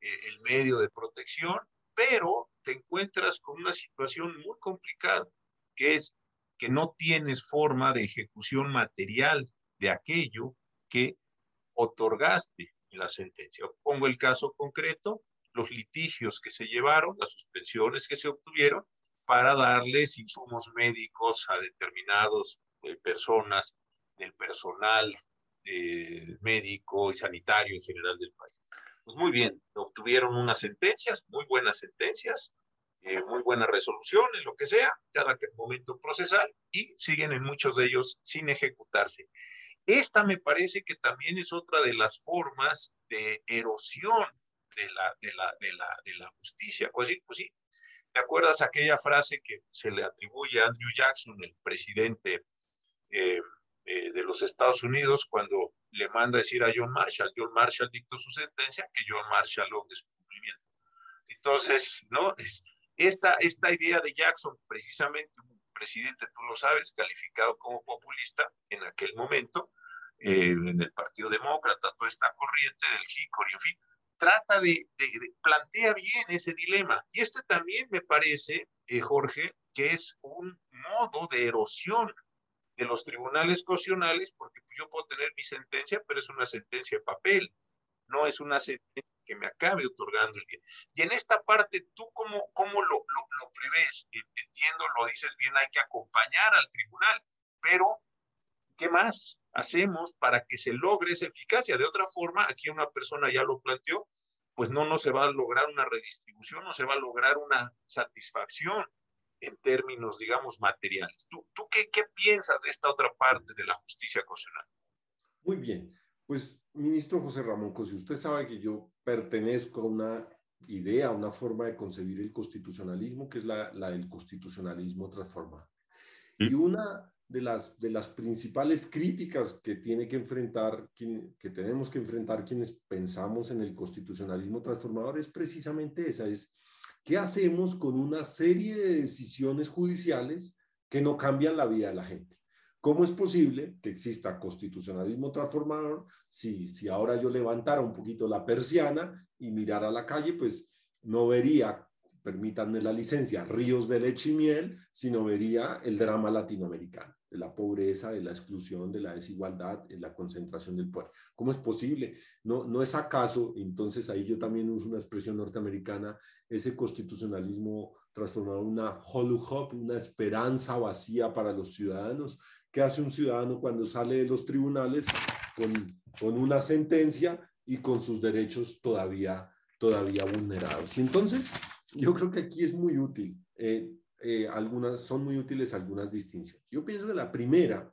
eh, el medio de protección, pero te encuentras con una situación muy complicada, que es que no tienes forma de ejecución material de aquello que otorgaste en la sentencia. Pongo el caso concreto, los litigios que se llevaron, las suspensiones que se obtuvieron, para darles insumos médicos a determinadas eh, personas del personal eh, médico y sanitario en general del país. Pues muy bien, obtuvieron unas sentencias, muy buenas sentencias, eh, muy buenas resoluciones, lo que sea, cada momento procesal, y siguen en muchos de ellos sin ejecutarse. Esta me parece que también es otra de las formas de erosión de la, de la, de la, de la justicia. Pues sí, pues sí, ¿Te acuerdas aquella frase que se le atribuye a Andrew Jackson, el presidente eh, eh, de los Estados Unidos, cuando le manda decir a John Marshall, John Marshall dictó su sentencia, que John Marshall logre su cumplimiento? Entonces, ¿no? esta, esta idea de Jackson, precisamente un presidente, tú lo sabes, calificado como populista en aquel momento, eh, en el Partido Demócrata, toda esta corriente del Hickory, en fin, trata de, plantea bien ese dilema. Y este también me parece, eh, Jorge, que es un modo de erosión de los tribunales constitucionales, porque yo puedo tener mi sentencia, pero es una sentencia de papel, no es una sentencia que me acabe otorgando el bien. Y en esta parte, ¿tú cómo, cómo lo, lo, lo prevés? Entiendo, lo dices bien, hay que acompañar al tribunal, pero ¿qué más? Hacemos para que se logre esa eficacia. De otra forma, aquí una persona ya lo planteó, pues no, no se va a lograr una redistribución, no se va a lograr una satisfacción en términos, digamos, materiales. ¿Tú, tú qué, qué piensas de esta otra parte de la justicia constitucional? Muy bien. Pues, ministro José Ramón Cosi, usted sabe que yo pertenezco a una idea, a una forma de concebir el constitucionalismo, que es la, la del constitucionalismo transformado. Y una de las, de las principales críticas que tiene que enfrentar, que tenemos que enfrentar quienes pensamos en el constitucionalismo transformador es precisamente esa, es qué hacemos con una serie de decisiones judiciales que no cambian la vida de la gente. ¿Cómo es posible que exista constitucionalismo transformador si, si ahora yo levantara un poquito la persiana y mirara a la calle, pues no vería permítanme la licencia, ríos de leche y miel, sino vería el drama latinoamericano, de la pobreza, de la exclusión, de la desigualdad, de la concentración del poder. ¿Cómo es posible? No, no es acaso, entonces ahí yo también uso una expresión norteamericana, ese constitucionalismo transformado en una hollow hope, una esperanza vacía para los ciudadanos. ¿Qué hace un ciudadano cuando sale de los tribunales con, con una sentencia y con sus derechos todavía, todavía vulnerados? Y entonces, yo creo que aquí es muy útil. Eh, eh, algunas, son muy útiles algunas distinciones. Yo pienso que la primera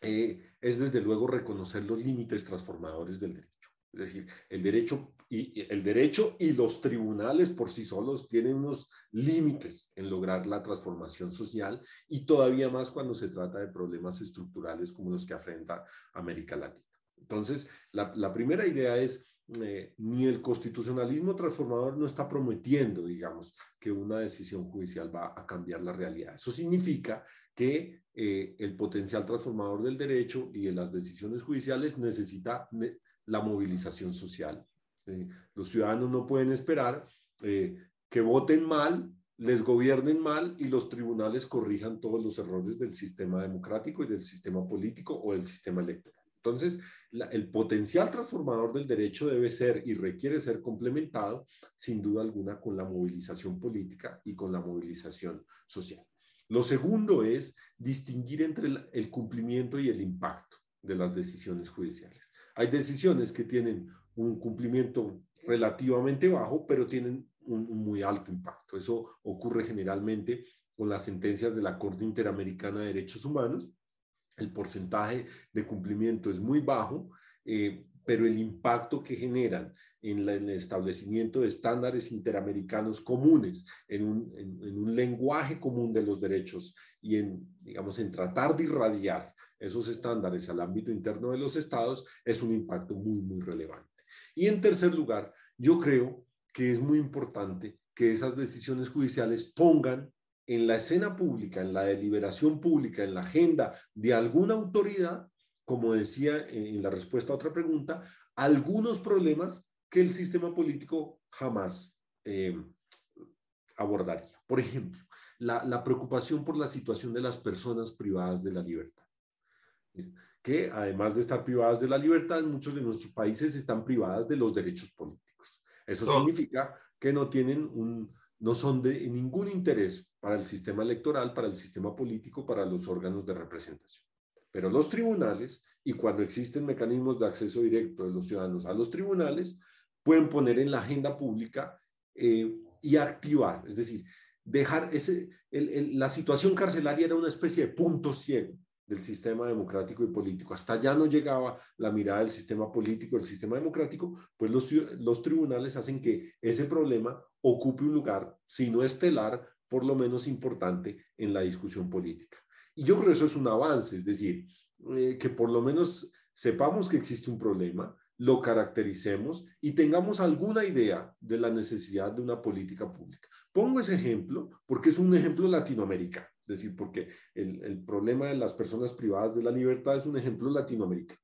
eh, es desde luego reconocer los límites transformadores del derecho. Es decir, el derecho y, el derecho y los tribunales por sí solos tienen unos límites en lograr la transformación social y todavía más cuando se trata de problemas estructurales como los que afrenta América Latina. Entonces, la, la primera idea es eh, ni el constitucionalismo transformador no está prometiendo, digamos, que una decisión judicial va a cambiar la realidad. Eso significa que eh, el potencial transformador del derecho y de las decisiones judiciales necesita la movilización social. los ciudadanos no pueden esperar eh, que voten mal, les gobiernen mal y los tribunales corrijan todos los errores del sistema democrático y del sistema político o del sistema electoral. Entonces, el potencial transformador del derecho debe ser y requiere ser complementado, sin duda alguna, con la movilización política y con la movilización social. Lo segundo es distinguir entre el, cumplimiento y el impacto de las decisiones judiciales. Hay decisiones que tienen un cumplimiento relativamente bajo, pero tienen un, muy alto impacto. Eso ocurre generalmente con las sentencias de la Corte Interamericana de Derechos Humanos, el porcentaje de cumplimiento es muy bajo, eh, pero el impacto que generan en, el establecimiento de estándares interamericanos comunes, en un, lenguaje común de los derechos y en, digamos, en tratar de irradiar esos estándares al ámbito interno de los estados, es un impacto muy, muy relevante. Y en tercer lugar, yo creo que es muy importante que esas decisiones judiciales pongan en la escena pública, en la deliberación pública, en la agenda de alguna autoridad, como decía en la respuesta a otra pregunta, algunos problemas que el sistema político jamás eh, abordaría. Por ejemplo, la, la, preocupación por la situación de las personas privadas de la libertad, que además de estar privadas de la libertad, muchos de nuestros países están privadas de los derechos políticos. Eso significa que no tienen un, no son de ningún interés para el sistema electoral, para el sistema político, para los órganos de representación. Pero los tribunales, y cuando existen mecanismos de acceso directo de los ciudadanos a los tribunales, pueden poner en la agenda pública eh, y activar, es decir, dejar ese, la situación carcelaria era una especie de punto ciego del sistema democrático y político. Hasta ya no llegaba la mirada del sistema político, del sistema democrático, pues los, los tribunales hacen que ese problema ocupe un lugar, si no estelar, por lo menos importante en la discusión política. Y yo creo que eso es un avance, es decir, eh, que por lo menos sepamos que existe un problema, lo caractericemos y tengamos alguna idea de la necesidad de una política pública. Pongo ese ejemplo porque es un ejemplo latinoamericano. Decir, porque el, problema de las personas privadas de la libertad es un ejemplo latinoamericano.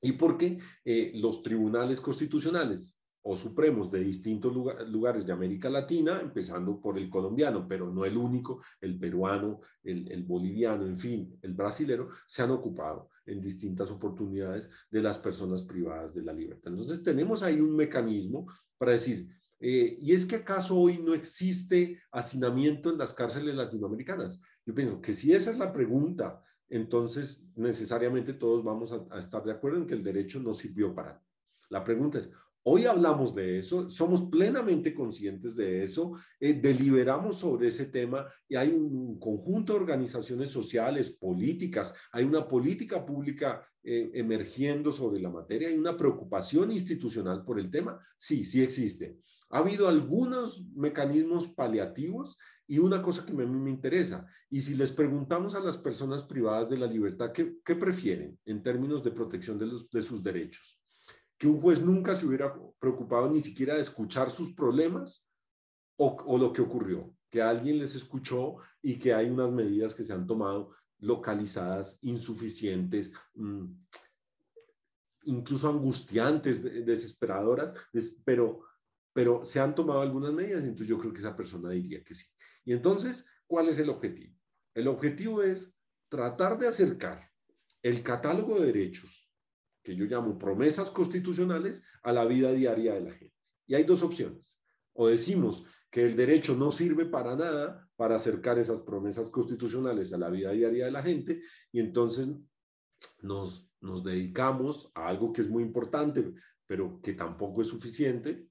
Y porque eh, los tribunales constitucionales o supremos de distintos lugares de América Latina, empezando por el colombiano, pero no el único, el peruano, el, el, boliviano, en fin, el brasilero, se han ocupado en distintas oportunidades de las personas privadas de la libertad. Entonces tenemos ahí un mecanismo para decir, eh, ¿Y es que acaso hoy no existe hacinamiento en las cárceles latinoamericanas? Yo pienso que si esa es la pregunta, entonces necesariamente todos vamos a, estar de acuerdo en que el derecho no sirvió para. La pregunta es, hoy hablamos de eso, somos plenamente conscientes de eso, eh, deliberamos sobre ese tema y hay un conjunto de organizaciones sociales, políticas, hay una política pública eh, emergiendo sobre la materia, hay una preocupación institucional por el tema. Sí, sí existe. Ha habido algunos mecanismos paliativos y una cosa que a mí me interesa, y si les preguntamos a las personas privadas de la libertad, ¿qué, qué prefieren en términos de protección de, los, de sus derechos? ¿Que un juez nunca se hubiera preocupado ni siquiera de escuchar sus problemas o, o lo que ocurrió? Que alguien les escuchó y que hay unas medidas que se han tomado localizadas, insuficientes, mmm, incluso angustiantes, desesperadoras, pero pero se han tomado algunas medidas, entonces yo creo que esa persona diría que sí. Y entonces, ¿cuál es el objetivo? El objetivo es tratar de acercar el catálogo de derechos, que yo llamo promesas constitucionales, a la vida diaria de la gente. Y hay dos opciones. O decimos que el derecho no sirve para nada para acercar esas promesas constitucionales a la vida diaria de la gente, y entonces nos, nos dedicamos a algo que es muy importante, pero que tampoco es suficiente,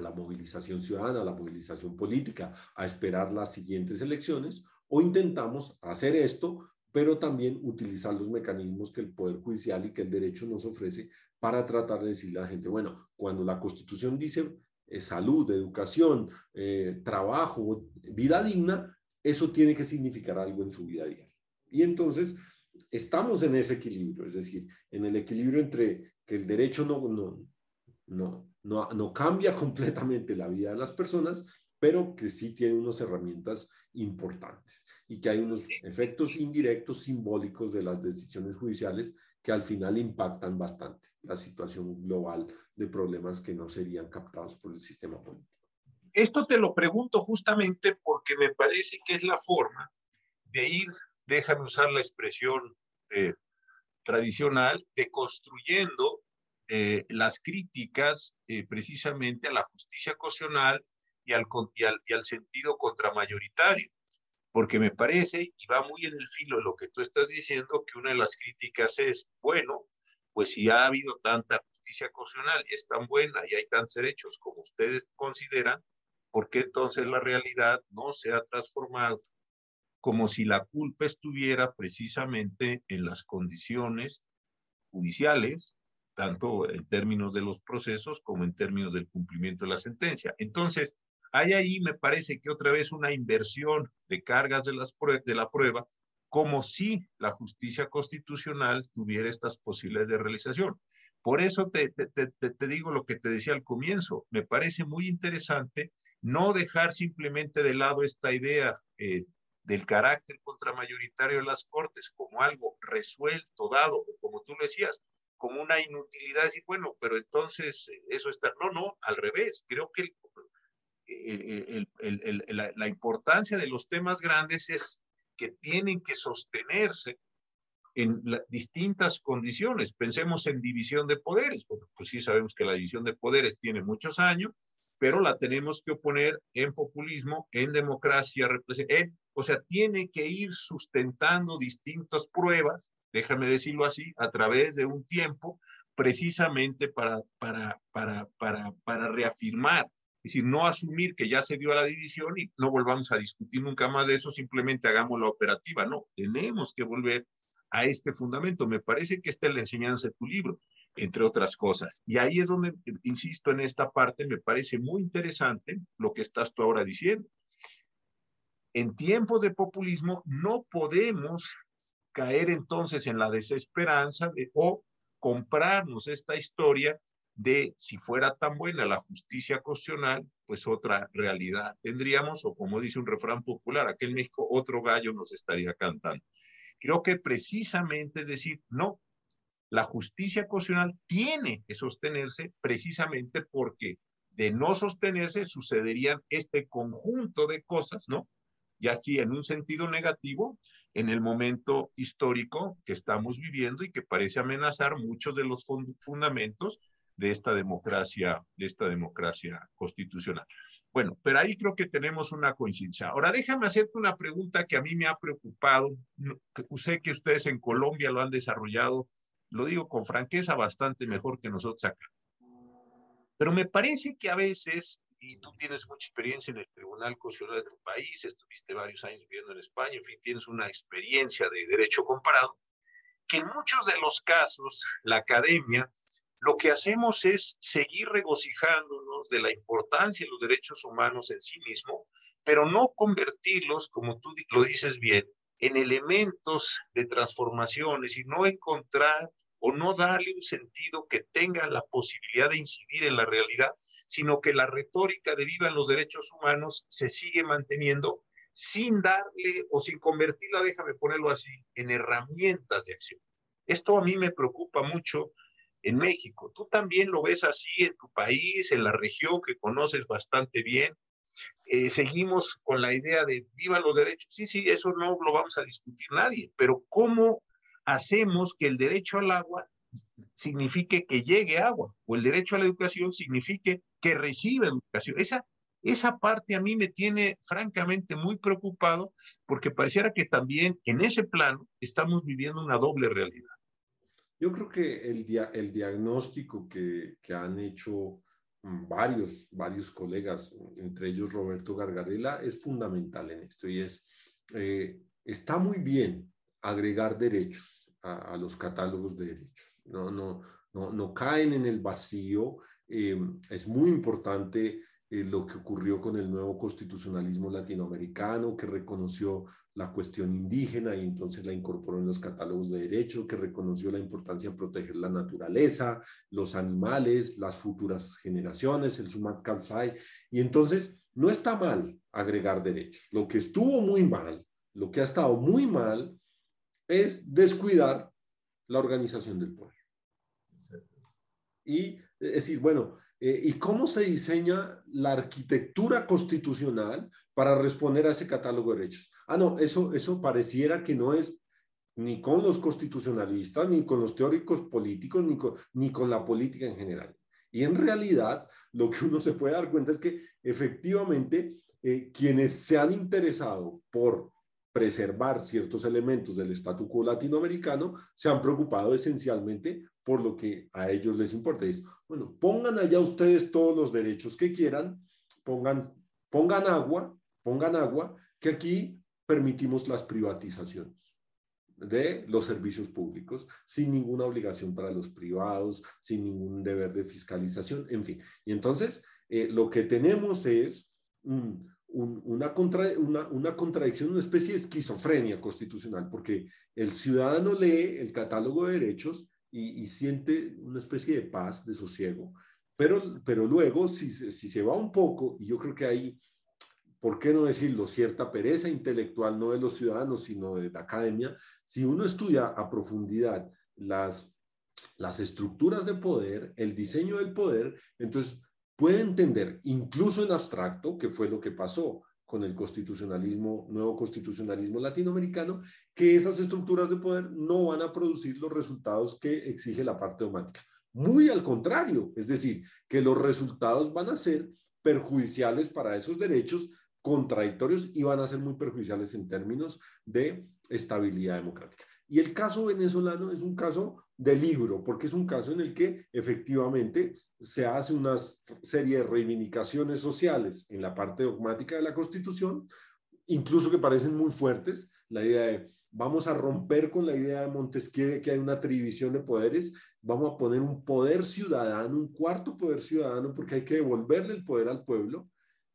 a la movilización ciudadana, a la movilización política, a esperar las siguientes elecciones, o intentamos hacer esto, pero también utilizar los mecanismos que el Poder Judicial y que el derecho nos ofrece para tratar de decirle a la gente, bueno, cuando la Constitución dice eh, salud, educación, eh, trabajo, vida digna, eso tiene que significar algo en su vida diaria. Y entonces estamos en ese equilibrio, es decir, en el equilibrio entre que el derecho no, no, no, no, no cambia completamente la vida de las personas, pero que sí tiene unas herramientas importantes y que hay unos efectos indirectos simbólicos de las decisiones judiciales que al final impactan bastante la situación global de problemas que no serían captados por el sistema político. Esto te lo pregunto justamente porque me parece que es la forma de ir, déjame usar la expresión eh, tradicional, de construyendo eh, las críticas eh, precisamente a la justicia constitucional y al, sentido contramayoritario porque me parece, y va muy en el filo de lo que tú estás diciendo, que una de las críticas es, bueno, pues si ha habido tanta justicia constitucional y es tan buena y hay tantos derechos como ustedes consideran, ¿por qué entonces la realidad no se ha transformado como si la culpa estuviera precisamente en las condiciones judiciales, tanto en términos de los procesos como en términos del cumplimiento de la sentencia? Entonces, hay ahí, me parece que otra vez una inversión de cargas de, las de la prueba, como si la justicia constitucional tuviera estas posibilidades de realización. Por eso te, te, digo lo que te decía al comienzo. Me parece muy interesante no dejar simplemente de lado esta idea eh, del carácter contramayoritario de las Cortes como algo resuelto, dado, como tú lo decías, como una inutilidad, decir, bueno, pero entonces eh, eso está. No, no, al revés. Creo que el, la, la, importancia de los temas grandes es que tienen que sostenerse en distintas condiciones. Pensemos en división de poderes, porque pues sí sabemos que la división de poderes tiene muchos años, pero la tenemos que oponer en populismo, en democracia, en, o sea, tiene que ir sustentando distintas pruebas, déjame decirlo así, a través de un tiempo, precisamente para, para, para, para, para reafirmar es decir, no asumir que ya se dio a la división y no volvamos a discutir nunca más de eso, simplemente hagamos la operativa. No, tenemos que volver a este fundamento. Me parece que esta es la enseñanza de tu libro, entre otras cosas. Y ahí es donde, insisto en esta parte, me parece muy interesante lo que estás tú ahora diciendo. En tiempos de populismo no podemos caer entonces en la desesperanza de, o comprarnos esta historia de si fuera tan buena la justicia constitucional, pues otra realidad tendríamos, o como dice un refrán popular, aquel México, otro gallo nos estaría cantando. Creo que precisamente es decir, no, la justicia constitucional tiene que sostenerse precisamente porque de no sostenerse sucederían este conjunto de cosas, ¿no? Ya así en un sentido negativo, en el momento histórico que estamos viviendo y que parece amenazar muchos de los fundamentos de esta democracia, de esta democracia constitucional. Bueno, pero ahí creo que tenemos una coincidencia. Ahora déjame hacerte una pregunta que a mí me ha preocupado. Sé que ustedes en Colombia lo han desarrollado, lo digo con franqueza, bastante mejor que nosotros acá. Pero me parece que a veces, y tú tienes mucha experiencia en el Tribunal Constitucional de tu país, estuviste varios años viviendo en España, en fin, tienes una experiencia de derecho comparado, que en muchos de los casos la academia lo que hacemos es seguir regocijándonos de la importancia de los derechos humanos en sí mismo, pero no convertirlos, como tú lo dices bien, en elementos de transformaciones y no encontrar o no darle un sentido que tenga la posibilidad de incidir en la realidad, sino que la retórica de viva en los derechos humanos se sigue manteniendo sin darle o sin convertirla, déjame ponerlo así, en herramientas de acción. Esto a mí me preocupa mucho en México. Tú también lo ves así en tu país, en la región que conoces bastante bien. Eh, seguimos con la idea de viva los derechos. Sí, sí, eso no lo vamos a discutir nadie, pero ¿cómo hacemos que el derecho al agua signifique que llegue agua o el derecho a la educación signifique que reciba educación? Esa, esa parte a mí me tiene francamente muy preocupado porque pareciera que también en ese plano estamos viviendo una doble realidad. Yo creo que el, el diagnóstico que, que han hecho mm, varios, varios colegas, entre ellos Roberto Gargarela, es fundamental en esto y es, eh, está muy bien agregar derechos a, los catálogos de derechos. No, no, no, no caen en el vacío. Eh, es muy importante eh, lo que ocurrió con el nuevo constitucionalismo latinoamericano, que reconoció la cuestión indígena y entonces la incorporó en los catálogos de derechos, que reconoció la importancia de proteger la naturaleza, los animales, las futuras generaciones, el Sumat Kansai. Y entonces no está mal agregar derechos. Lo que estuvo muy mal, lo que ha estado muy mal, es descuidar la organización del poder. Y decir, bueno, eh, ¿Y cómo se diseña la arquitectura constitucional para responder a ese catálogo de derechos? Ah, no, eso, eso pareciera que no es ni con los constitucionalistas, ni con los teóricos políticos, ni con, ni con la política en general. Y en realidad, lo que uno se puede dar cuenta es que efectivamente eh, quienes se han interesado por preservar ciertos elementos del statu quo latinoamericano se han preocupado esencialmente por lo que a ellos les importa. Es, bueno, pongan allá ustedes todos los derechos que quieran, pongan, pongan agua, pongan agua, que aquí permitimos las privatizaciones de los servicios públicos sin ninguna obligación para los privados, sin ningún deber de fiscalización, en fin. Y entonces, eh, lo que tenemos es una, contra, una, una, contradicción, una especie de esquizofrenia constitucional, porque el ciudadano lee el catálogo de derechos y, siente una especie de paz, de sosiego. Pero, pero luego, si, si se va un poco, y yo creo que hay, ¿por qué no decirlo? Cierta pereza intelectual, no de los ciudadanos, sino de la academia, si uno estudia a profundidad las, las estructuras de poder, el diseño del poder, entonces puede entender, incluso en abstracto, que fue lo que pasó con el constitucionalismo, nuevo constitucionalismo latinoamericano, que esas estructuras de poder no van a producir los resultados que exige la parte dogmática. Muy al contrario, es decir, que los resultados van a ser perjudiciales para esos derechos, contradictorios y van a ser muy perjudiciales en términos de estabilidad democrática. Y el caso venezolano es un caso de libro, porque es un caso en el que efectivamente se hace una serie de reivindicaciones sociales en la parte dogmática de la Constitución, incluso que parecen muy fuertes, la idea de vamos a romper con la idea de Montesquieu de que hay una división de poderes, vamos a poner un poder ciudadano, un cuarto poder ciudadano, porque hay que devolverle el poder al pueblo,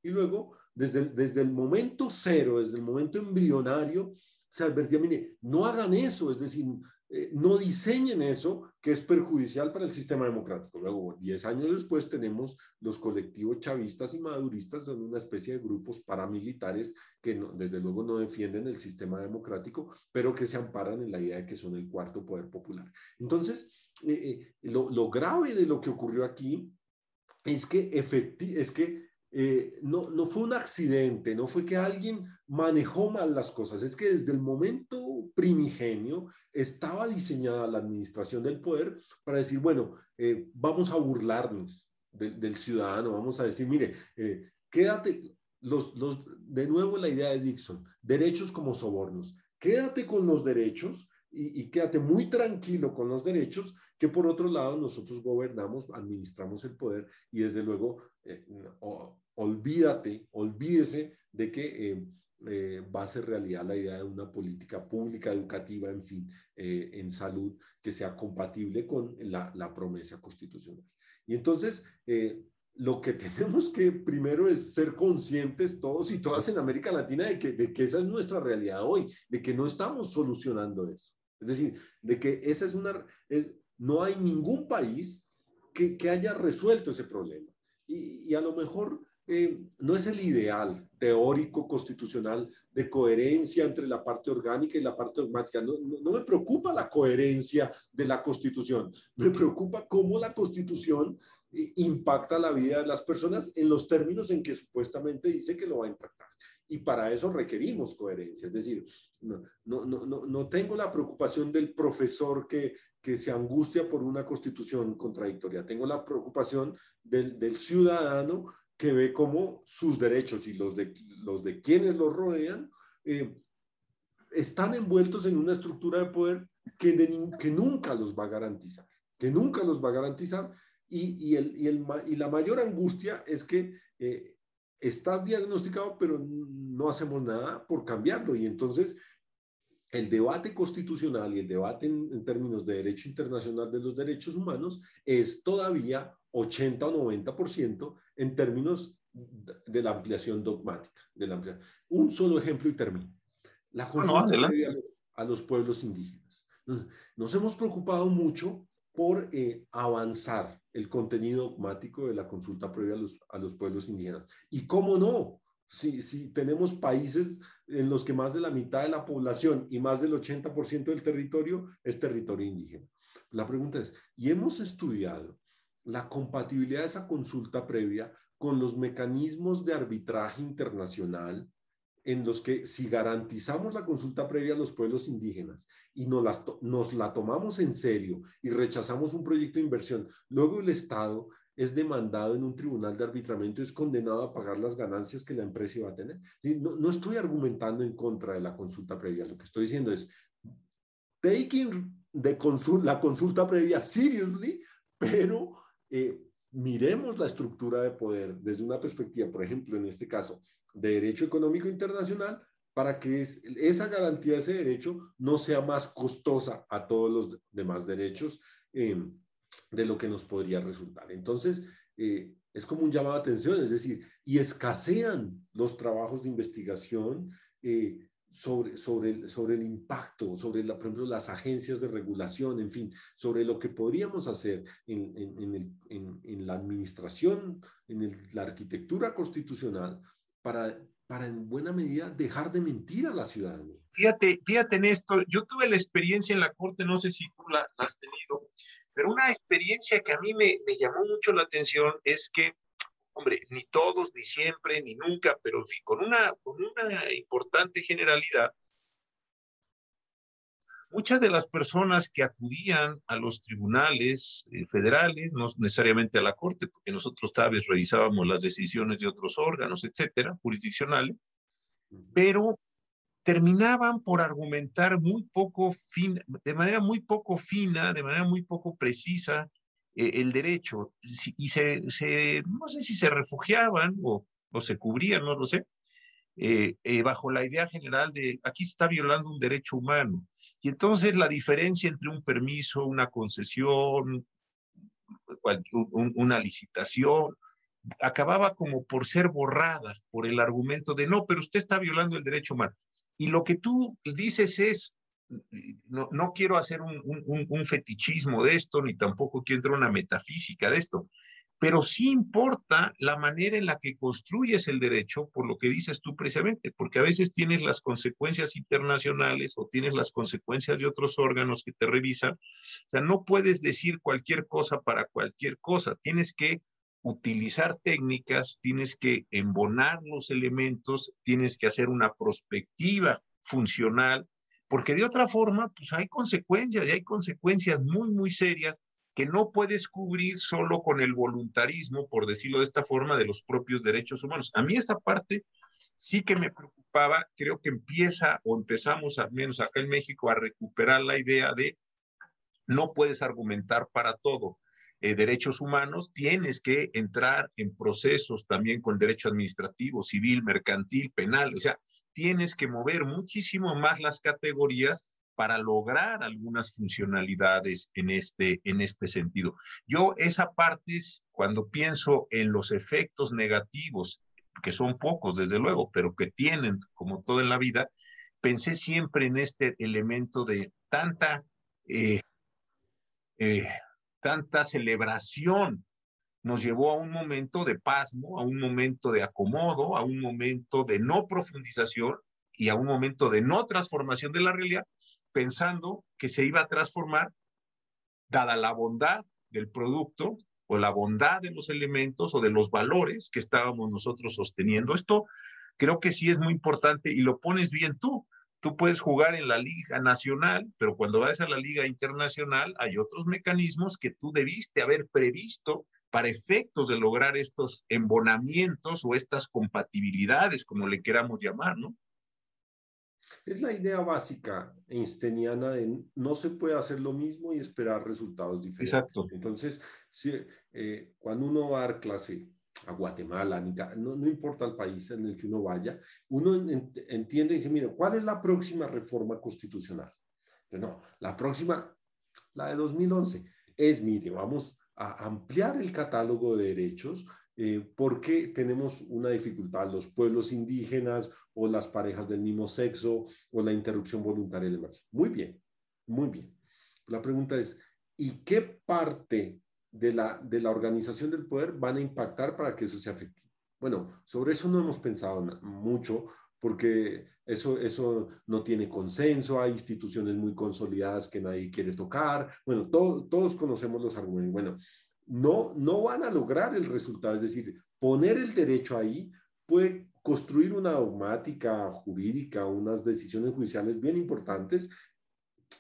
y luego, desde, desde el momento cero, desde el momento embrionario, se advertía, mire, no hagan eso, es decir, eh, no diseñen eso que es perjudicial para el sistema democrático. Luego, diez años después, tenemos los colectivos chavistas y maduristas, son una especie de grupos paramilitares que desde luego no defienden el sistema democrático, pero que se amparan en la idea de que son el cuarto poder popular. Entonces, eh, eh, lo, grave de lo que ocurrió aquí es que, no fue un accidente, no fue que alguien manejó mal las cosas, es que desde el momento primigenio estaba diseñada la administración del poder para decir, bueno, eh, vamos a burlarnos del ciudadano, vamos a decir, mire, eh, quédate, los, los, de nuevo la idea de Dixon, derechos como sobornos, quédate con los derechos y, quédate muy tranquilo con los derechos, que por otro lado nosotros gobernamos, administramos el poder y desde luego eh, olvídate, olvídese de que eh, va a ser realidad la idea de una política pública, educativa, en fin, eh, en salud, que sea compatible con la, la promesa constitucional. Y entonces, eh, lo que tenemos que primero es ser conscientes todos y todas en América Latina de que, de que esa es nuestra realidad hoy, de que no estamos solucionando eso. Es decir, de que esa es una, no hay ningún país que, que, haya resuelto ese problema. Y, y a lo mejor eh, no es el ideal teórico constitucional de coherencia entre la parte orgánica y la parte dogmática. No, no, me preocupa la coherencia de la constitución, me preocupa cómo la constitución eh, impacta la vida de las personas en los términos en que supuestamente dice que lo va a impactar. Y para eso requerimos coherencia. Es decir, no, no, no, no tengo la preocupación del profesor que, que se angustia por una constitución contradictoria. Tengo la preocupación del, del ciudadano que ve cómo sus derechos y los de, los de quienes los rodean eh, están envueltos en una estructura de poder que, que nunca los va a garantizar, que nunca los va a garantizar. Y, y, el, y, el, y la mayor angustia es que eh, estás diagnosticado, pero no hacemos nada por cambiarlo. Y entonces el debate constitucional y el debate en, términos de derecho internacional de los derechos humanos es todavía 80 o 90% en términos de la ampliación dogmática. De la Un solo ejemplo y termino. La consulta a, los pueblos indígenas. Nos hemos preocupado mucho por eh, avanzar el contenido dogmático de la consulta previa a los, a los pueblos indígenas. Y cómo no, si, si, tenemos países en los que más de la mitad de la población y más del 80% del territorio es territorio indígena. La pregunta es, ¿y hemos estudiado la compatibilidad de esa consulta previa con los mecanismos de arbitraje internacional en los que si garantizamos la consulta previa a los pueblos indígenas y nos, nos la tomamos en serio y rechazamos un proyecto de inversión, luego el Estado es demandado en un tribunal de arbitramiento es condenado a pagar las ganancias que la empresa iba a tener. No, no estoy argumentando en contra de la consulta previa, lo que estoy diciendo es, taking de la consulta previa seriously, pero eh, miremos la estructura de poder desde una perspectiva, por ejemplo, en este caso, de derecho económico internacional, para que esa garantía de ese derecho no sea más costosa a todos los demás derechos eh, de lo que nos podría resultar. Entonces, eh, es como un llamado de atención, es decir, y escasean los trabajos de investigación sobre, sobre, el, sobre el impacto, sobre, la, por ejemplo, las agencias de regulación, en fin, sobre lo que podríamos hacer en, en, el, en la administración, en la arquitectura constitucional, para, para en buena medida dejar de mentir a la ciudadanía. Fíjate, fíjate en esto, yo tuve la experiencia en la Corte, no sé si tú la has tenido, pero una experiencia que a mí me, me llamó mucho la atención es que hombre, ni todos, ni siempre, ni nunca, pero con una, con una importante generalidad, muchas de las personas que acudían a los tribunales eh, federales, no necesariamente a la Corte, porque nosotros, sabes, revisábamos las decisiones de otros órganos, etcétera, jurisdiccionales, pero terminaban por argumentar muy poco fin, de manera muy poco fina, de manera muy poco precisa, eh, el derecho y se, se, no sé si se refugiaban o, o se cubrían, no lo sé, eh, eh, bajo la idea general de aquí se está violando un derecho humano. Y entonces la diferencia entre un permiso, una concesión, una licitación, acababa como por ser borrada por el argumento de no, pero usted está violando el derecho humano. Y lo que tú dices es, no, no quiero hacer un, un, fetichismo de esto, ni tampoco quiero entrar una metafísica de esto, pero sí importa la manera en la que construyes el derecho, por lo que dices tú precisamente, porque a veces tienes las consecuencias internacionales o tienes las consecuencias de otros órganos que te revisan. O sea, no puedes decir cualquier cosa para cualquier cosa, tienes que utilizar técnicas, tienes que embonar los elementos, tienes que hacer una prospectiva funcional porque de otra forma, pues hay consecuencias y hay consecuencias muy, muy serias que no puedes cubrir solo con el voluntarismo, por decirlo de esta forma, de los propios derechos humanos. A mí esta parte sí que me preocupaba, creo que empieza o empezamos al menos acá en México a recuperar la idea de no puedes argumentar para todo. Eh, derechos humanos, tienes que entrar en procesos también con derecho administrativo, civil, mercantil, penal. O sea, tienes que mover muchísimo más las categorías para lograr algunas funcionalidades en este, en este sentido. Yo esa parte cuando pienso en los efectos negativos, que son pocos desde luego, pero que tienen, como todo en la vida, pensé siempre en este elemento de tanta, eh, eh, tanta celebración nos llevó a un momento de pasmo, a un momento de acomodo, a un momento de no profundización y a un momento de no transformación de la realidad, pensando que se iba a transformar dada la bondad del producto o la bondad de los elementos o de los valores que estábamos nosotros sosteniendo. Esto creo que sí es muy importante y lo pones bien tú. Tú puedes jugar en la liga nacional, pero cuando vas a la liga internacional hay otros mecanismos que tú debiste haber previsto para efectos de lograr estos embonamientos o estas compatibilidades, como le queramos llamar, ¿no? Es la idea básica einsteiniana de no se puede hacer lo mismo y esperar resultados diferentes. Exacto. Entonces, si, eh, cuando uno va a dar clase a Guatemala, no, no, importa el país en el que uno vaya, uno entiende y dice, mira, ¿cuál es la próxima reforma constitucional? no, la próxima, la de 2011, es, mire, vamos a ampliar el catálogo de derechos eh, porque tenemos una dificultad, los pueblos indígenas o las parejas del mismo sexo o la interrupción voluntaria del embarazo. Muy bien, muy bien. La pregunta es, ¿y qué parte de la, de la organización del poder van a impactar para que eso sea efectivo? Bueno, sobre eso no hemos pensado mucho porque eso, eso no tiene consenso, hay instituciones muy consolidadas que nadie quiere tocar. Bueno, todos conocemos los argumentos. Bueno, no, no van a lograr el resultado, es decir, poner el derecho ahí puede construir una dogmática jurídica, unas decisiones judiciales bien importantes,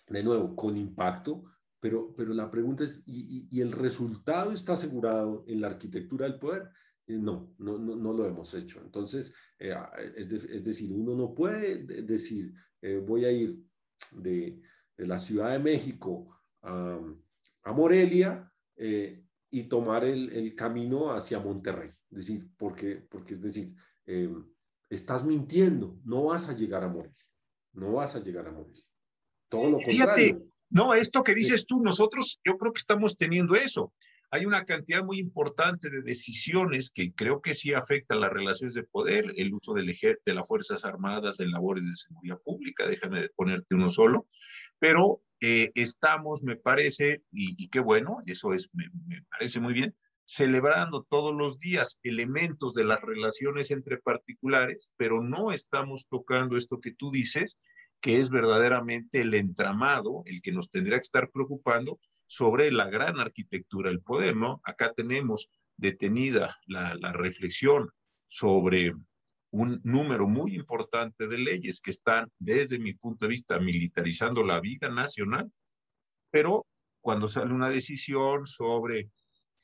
de nuevo, con impacto, pero, pero la pregunta es, ¿y, el resultado está asegurado en la arquitectura del poder? Eh, no, no, no, lo hemos hecho. Entonces, eh, es, decir, uno no puede decir, eh, voy a ir de, la Ciudad de México a, a Morelia y tomar el, camino hacia Monterrey. Es decir, porque, porque es decir, estás mintiendo, no vas a llegar a morir, no vas a llegar a morir. Todo lo contrario. No, esto que dices tú, nosotros yo creo que estamos teniendo eso. Hay una cantidad muy importante de decisiones que creo que sí afectan las relaciones de poder, el uso del ejército, de las Fuerzas Armadas en labores de seguridad pública, déjame ponerte uno solo, pero eh, estamos, me parece, y, qué bueno, eso es, me, parece muy bien, celebrando todos los días elementos de las relaciones entre particulares, pero no estamos tocando esto que tú dices, que es verdaderamente el entramado, el que nos tendría que estar preocupando sobre la gran arquitectura del poder. Acá tenemos detenida la, la reflexión sobre un número muy importante de leyes que están, desde mi punto de vista, militarizando la vida nacional, pero cuando sale una decisión sobre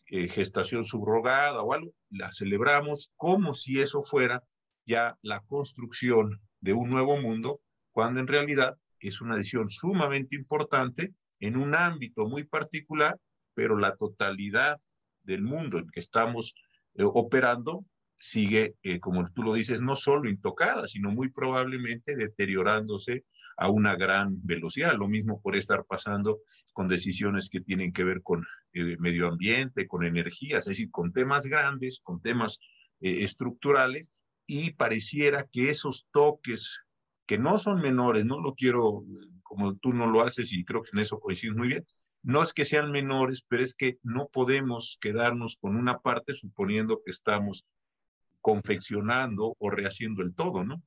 eh, gestación subrogada o algo, la celebramos como si eso fuera ya la construcción de un nuevo mundo, cuando en realidad es una decisión sumamente importante en un ámbito muy particular, pero la totalidad del mundo en que estamos eh, operando sigue, eh, como tú lo dices, no solo intocada, sino muy probablemente deteriorándose a una gran velocidad. Lo mismo por estar pasando con decisiones que tienen que ver con eh, medio ambiente, con energía, es decir, con temas grandes, con temas estructurales, y pareciera que esos toques que no son menores, no lo quiero, como tú no lo haces y creo que en eso coincides muy bien, no es que sean menores, pero es que no podemos quedarnos con una parte suponiendo que estamos confeccionando o rehaciendo el todo, ¿no?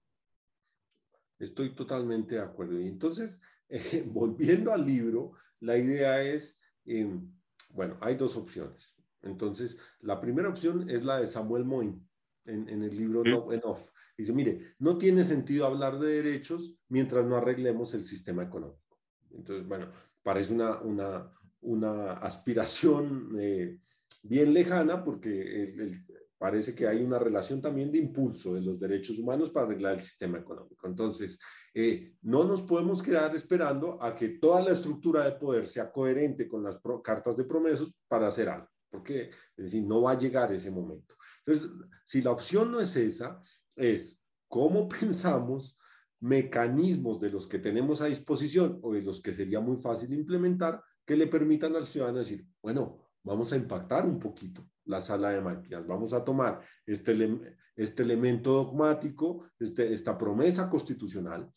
Estoy totalmente de acuerdo. Y entonces, eh, volviendo al libro, la idea es, em, bueno, hay dos opciones. Entonces, la primera opción es la de Samuel Moyn en, el libro No Enough. Dice, mire, no tiene sentido hablar de derechos mientras no arreglemos el sistema económico. Entonces, bueno, parece una, una, una aspiración eh, bien lejana porque el, parece que hay una relación también de impulso de los derechos humanos para arreglar el sistema económico. Entonces, eh, no nos podemos quedar esperando a que toda la estructura de poder sea coherente con las cartas de promesas para hacer algo, porque es decir, no va a llegar ese momento. Entonces, si la opción no es esa, es cómo pensamos mecanismos de los que tenemos a disposición o de los que sería muy fácil implementar que le permitan al ciudadano decir, bueno, vamos a impactar un poquito la sala de máquinas, vamos a tomar este, este elemento dogmático, este, esta promesa constitucional,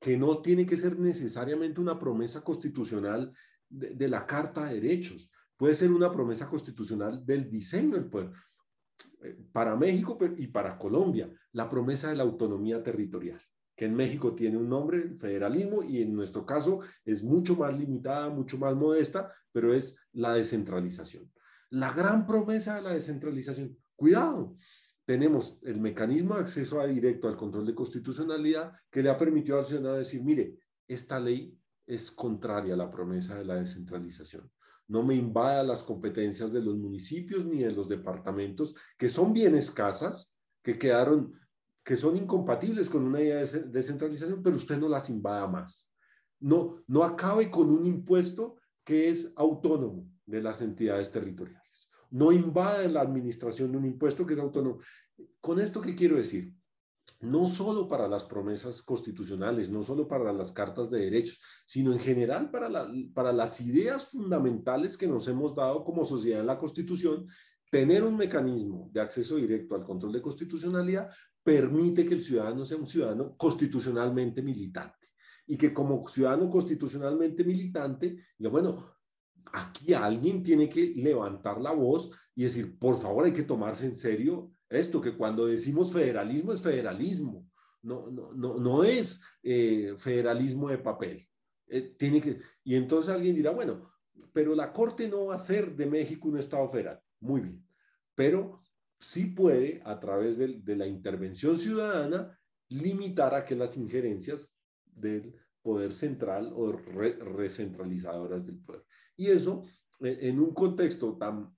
que no tiene que ser necesariamente una promesa constitucional de, la Carta de Derechos, puede ser una promesa constitucional del diseño del poder. Eh, para México y para Colombia, la promesa de la autonomía territorial, que en México tiene un nombre, federalismo, y en nuestro caso es mucho más limitada, mucho más modesta, pero es la descentralización. La gran promesa de la descentralización, cuidado, tenemos el mecanismo de acceso directo al control de constitucionalidad que le ha permitido al ciudadano decir, mire, esta ley es contraria a la promesa de la descentralización no me invada las competencias de los municipios ni de los departamentos, que son bien escasas, que quedaron, que son incompatibles con una idea de descentralización, pero usted no las invada más. No, no acabe con un impuesto que es autónomo de las entidades territoriales. No invada la administración de un impuesto que es autónomo. ¿Con esto qué quiero decir? No solo para las promesas constitucionales, no solo para las cartas de derechos, sino en general para, para las ideas fundamentales que nos hemos dado como sociedad en la Constitución, tener un mecanismo de acceso directo al control de constitucionalidad permite que el ciudadano sea un ciudadano constitucionalmente militante y que como ciudadano constitucionalmente militante, diga, bueno, aquí alguien tiene que levantar la voz y decir, por favor, hay que tomarse en serio esto, que cuando decimos federalismo es federalismo, no, no, no, no es eh, federalismo de papel. Eh, tiene que, y entonces alguien dirá, bueno, pero la Corte no va a ser de México un Estado federal. Muy bien, pero sí puede, a través de, de la intervención ciudadana, limitar a que las injerencias del poder central o recentralizadoras del poder. Y eso, eh, en un contexto tan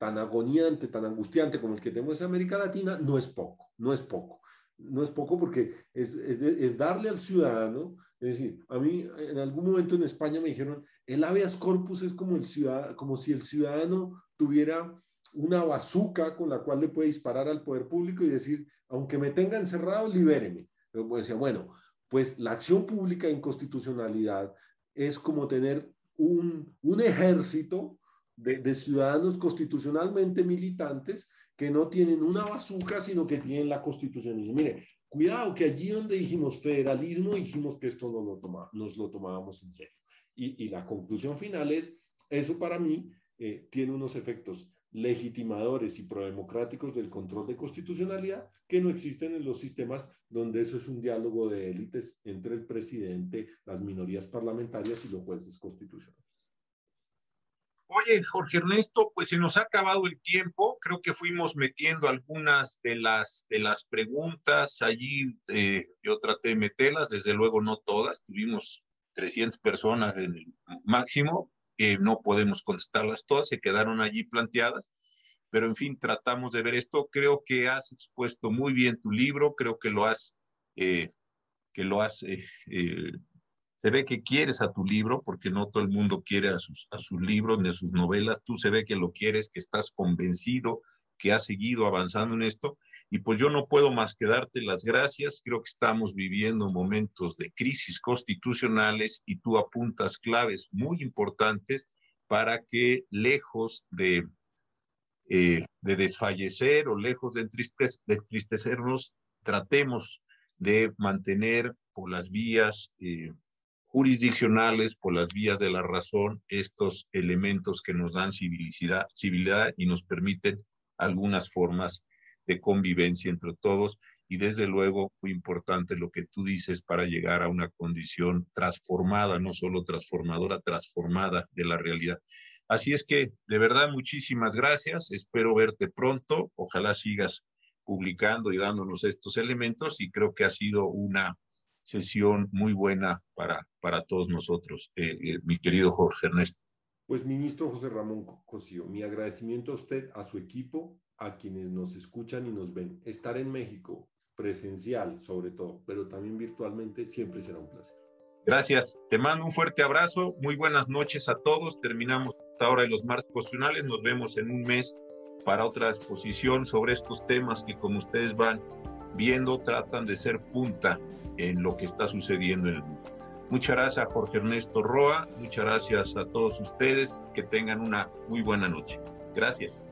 tan agoniante, tan angustiante como el que tenemos en América Latina, no es poco, no es poco. No es poco porque es, es, darle al ciudadano, es decir, a mí en algún momento en España me dijeron, el habeas corpus es como, el ciudad, como si el ciudadano tuviera una bazuca con la cual le puede disparar al poder público y decir, aunque me tenga encerrado, libéreme. Yo decía, bueno, pues la acción pública en constitucionalidad es como tener un, un ejército de, ciudadanos constitucionalmente militantes que no tienen una bazuca, sino que tienen la constitución. Y mire, cuidado que allí donde dijimos federalismo, dijimos que esto no lo toma, nos lo tomábamos en serio. Y, y la conclusión final es, eso para mí eh, tiene unos efectos legitimadores y prodemocráticos del control de constitucionalidad que no existen en los sistemas donde eso es un diálogo de élites entre el presidente, las minorías parlamentarias y los jueces constitucionales. Oye, Jorge Ernesto, pues se nos ha acabado el tiempo. Creo que fuimos metiendo algunas de las, de las preguntas. Allí eh, yo traté de meterlas, desde luego no todas. Tuvimos 300 personas en el máximo. no podemos contestarlas todas, se quedaron allí planteadas. Pero en fin, tratamos de ver esto. Creo que has expuesto muy bien tu libro. Creo que lo has, eh, que lo has eh, se ve que quieres a tu libro, porque no todo el mundo quiere a sus, a sus libros ni a sus novelas, tú se ve que lo quieres, que estás convencido, que has seguido avanzando en esto, y pues yo no puedo más que darte las gracias, creo que estamos viviendo momentos de crisis constitucionales y tú apuntas claves muy importantes para que lejos de, eh, de desfallecer o lejos de, de entristecernos, tratemos de mantener por las vías eh, jurisdiccionales por las vías de la razón estos elementos que nos dan civilidad, civilidad y nos permiten algunas formas de convivencia entre todos. Y desde luego muy importante lo que tú dices para llegar a una condición transformada, no solo transformadora, transformada de la realidad. Así es que de verdad muchísimas gracias, espero verte pronto, ojalá sigas publicando y dándonos estos elementos y creo que ha sido una sesión muy buena para, para todos nosotros, eh, eh, mi querido Jorge Ernesto. Pues, ministro José Ramón Cosío, mi agradecimiento a usted, a su equipo, a quienes nos escuchan y nos ven. Estar en México, presencial sobre todo, pero también virtualmente, siempre será un placer. Gracias. Te mando un fuerte abrazo. Muy buenas noches a todos. Terminamos ahora de los marcos constitucionales. Nos vemos en un mes para otra exposición sobre estos temas que, como ustedes van viendo, tratan de ser punta en lo que está sucediendo en el mundo. Muchas gracias Jorge Ernesto Roa, muchas gracias a todos ustedes, que tengan una muy buena noche. Gracias.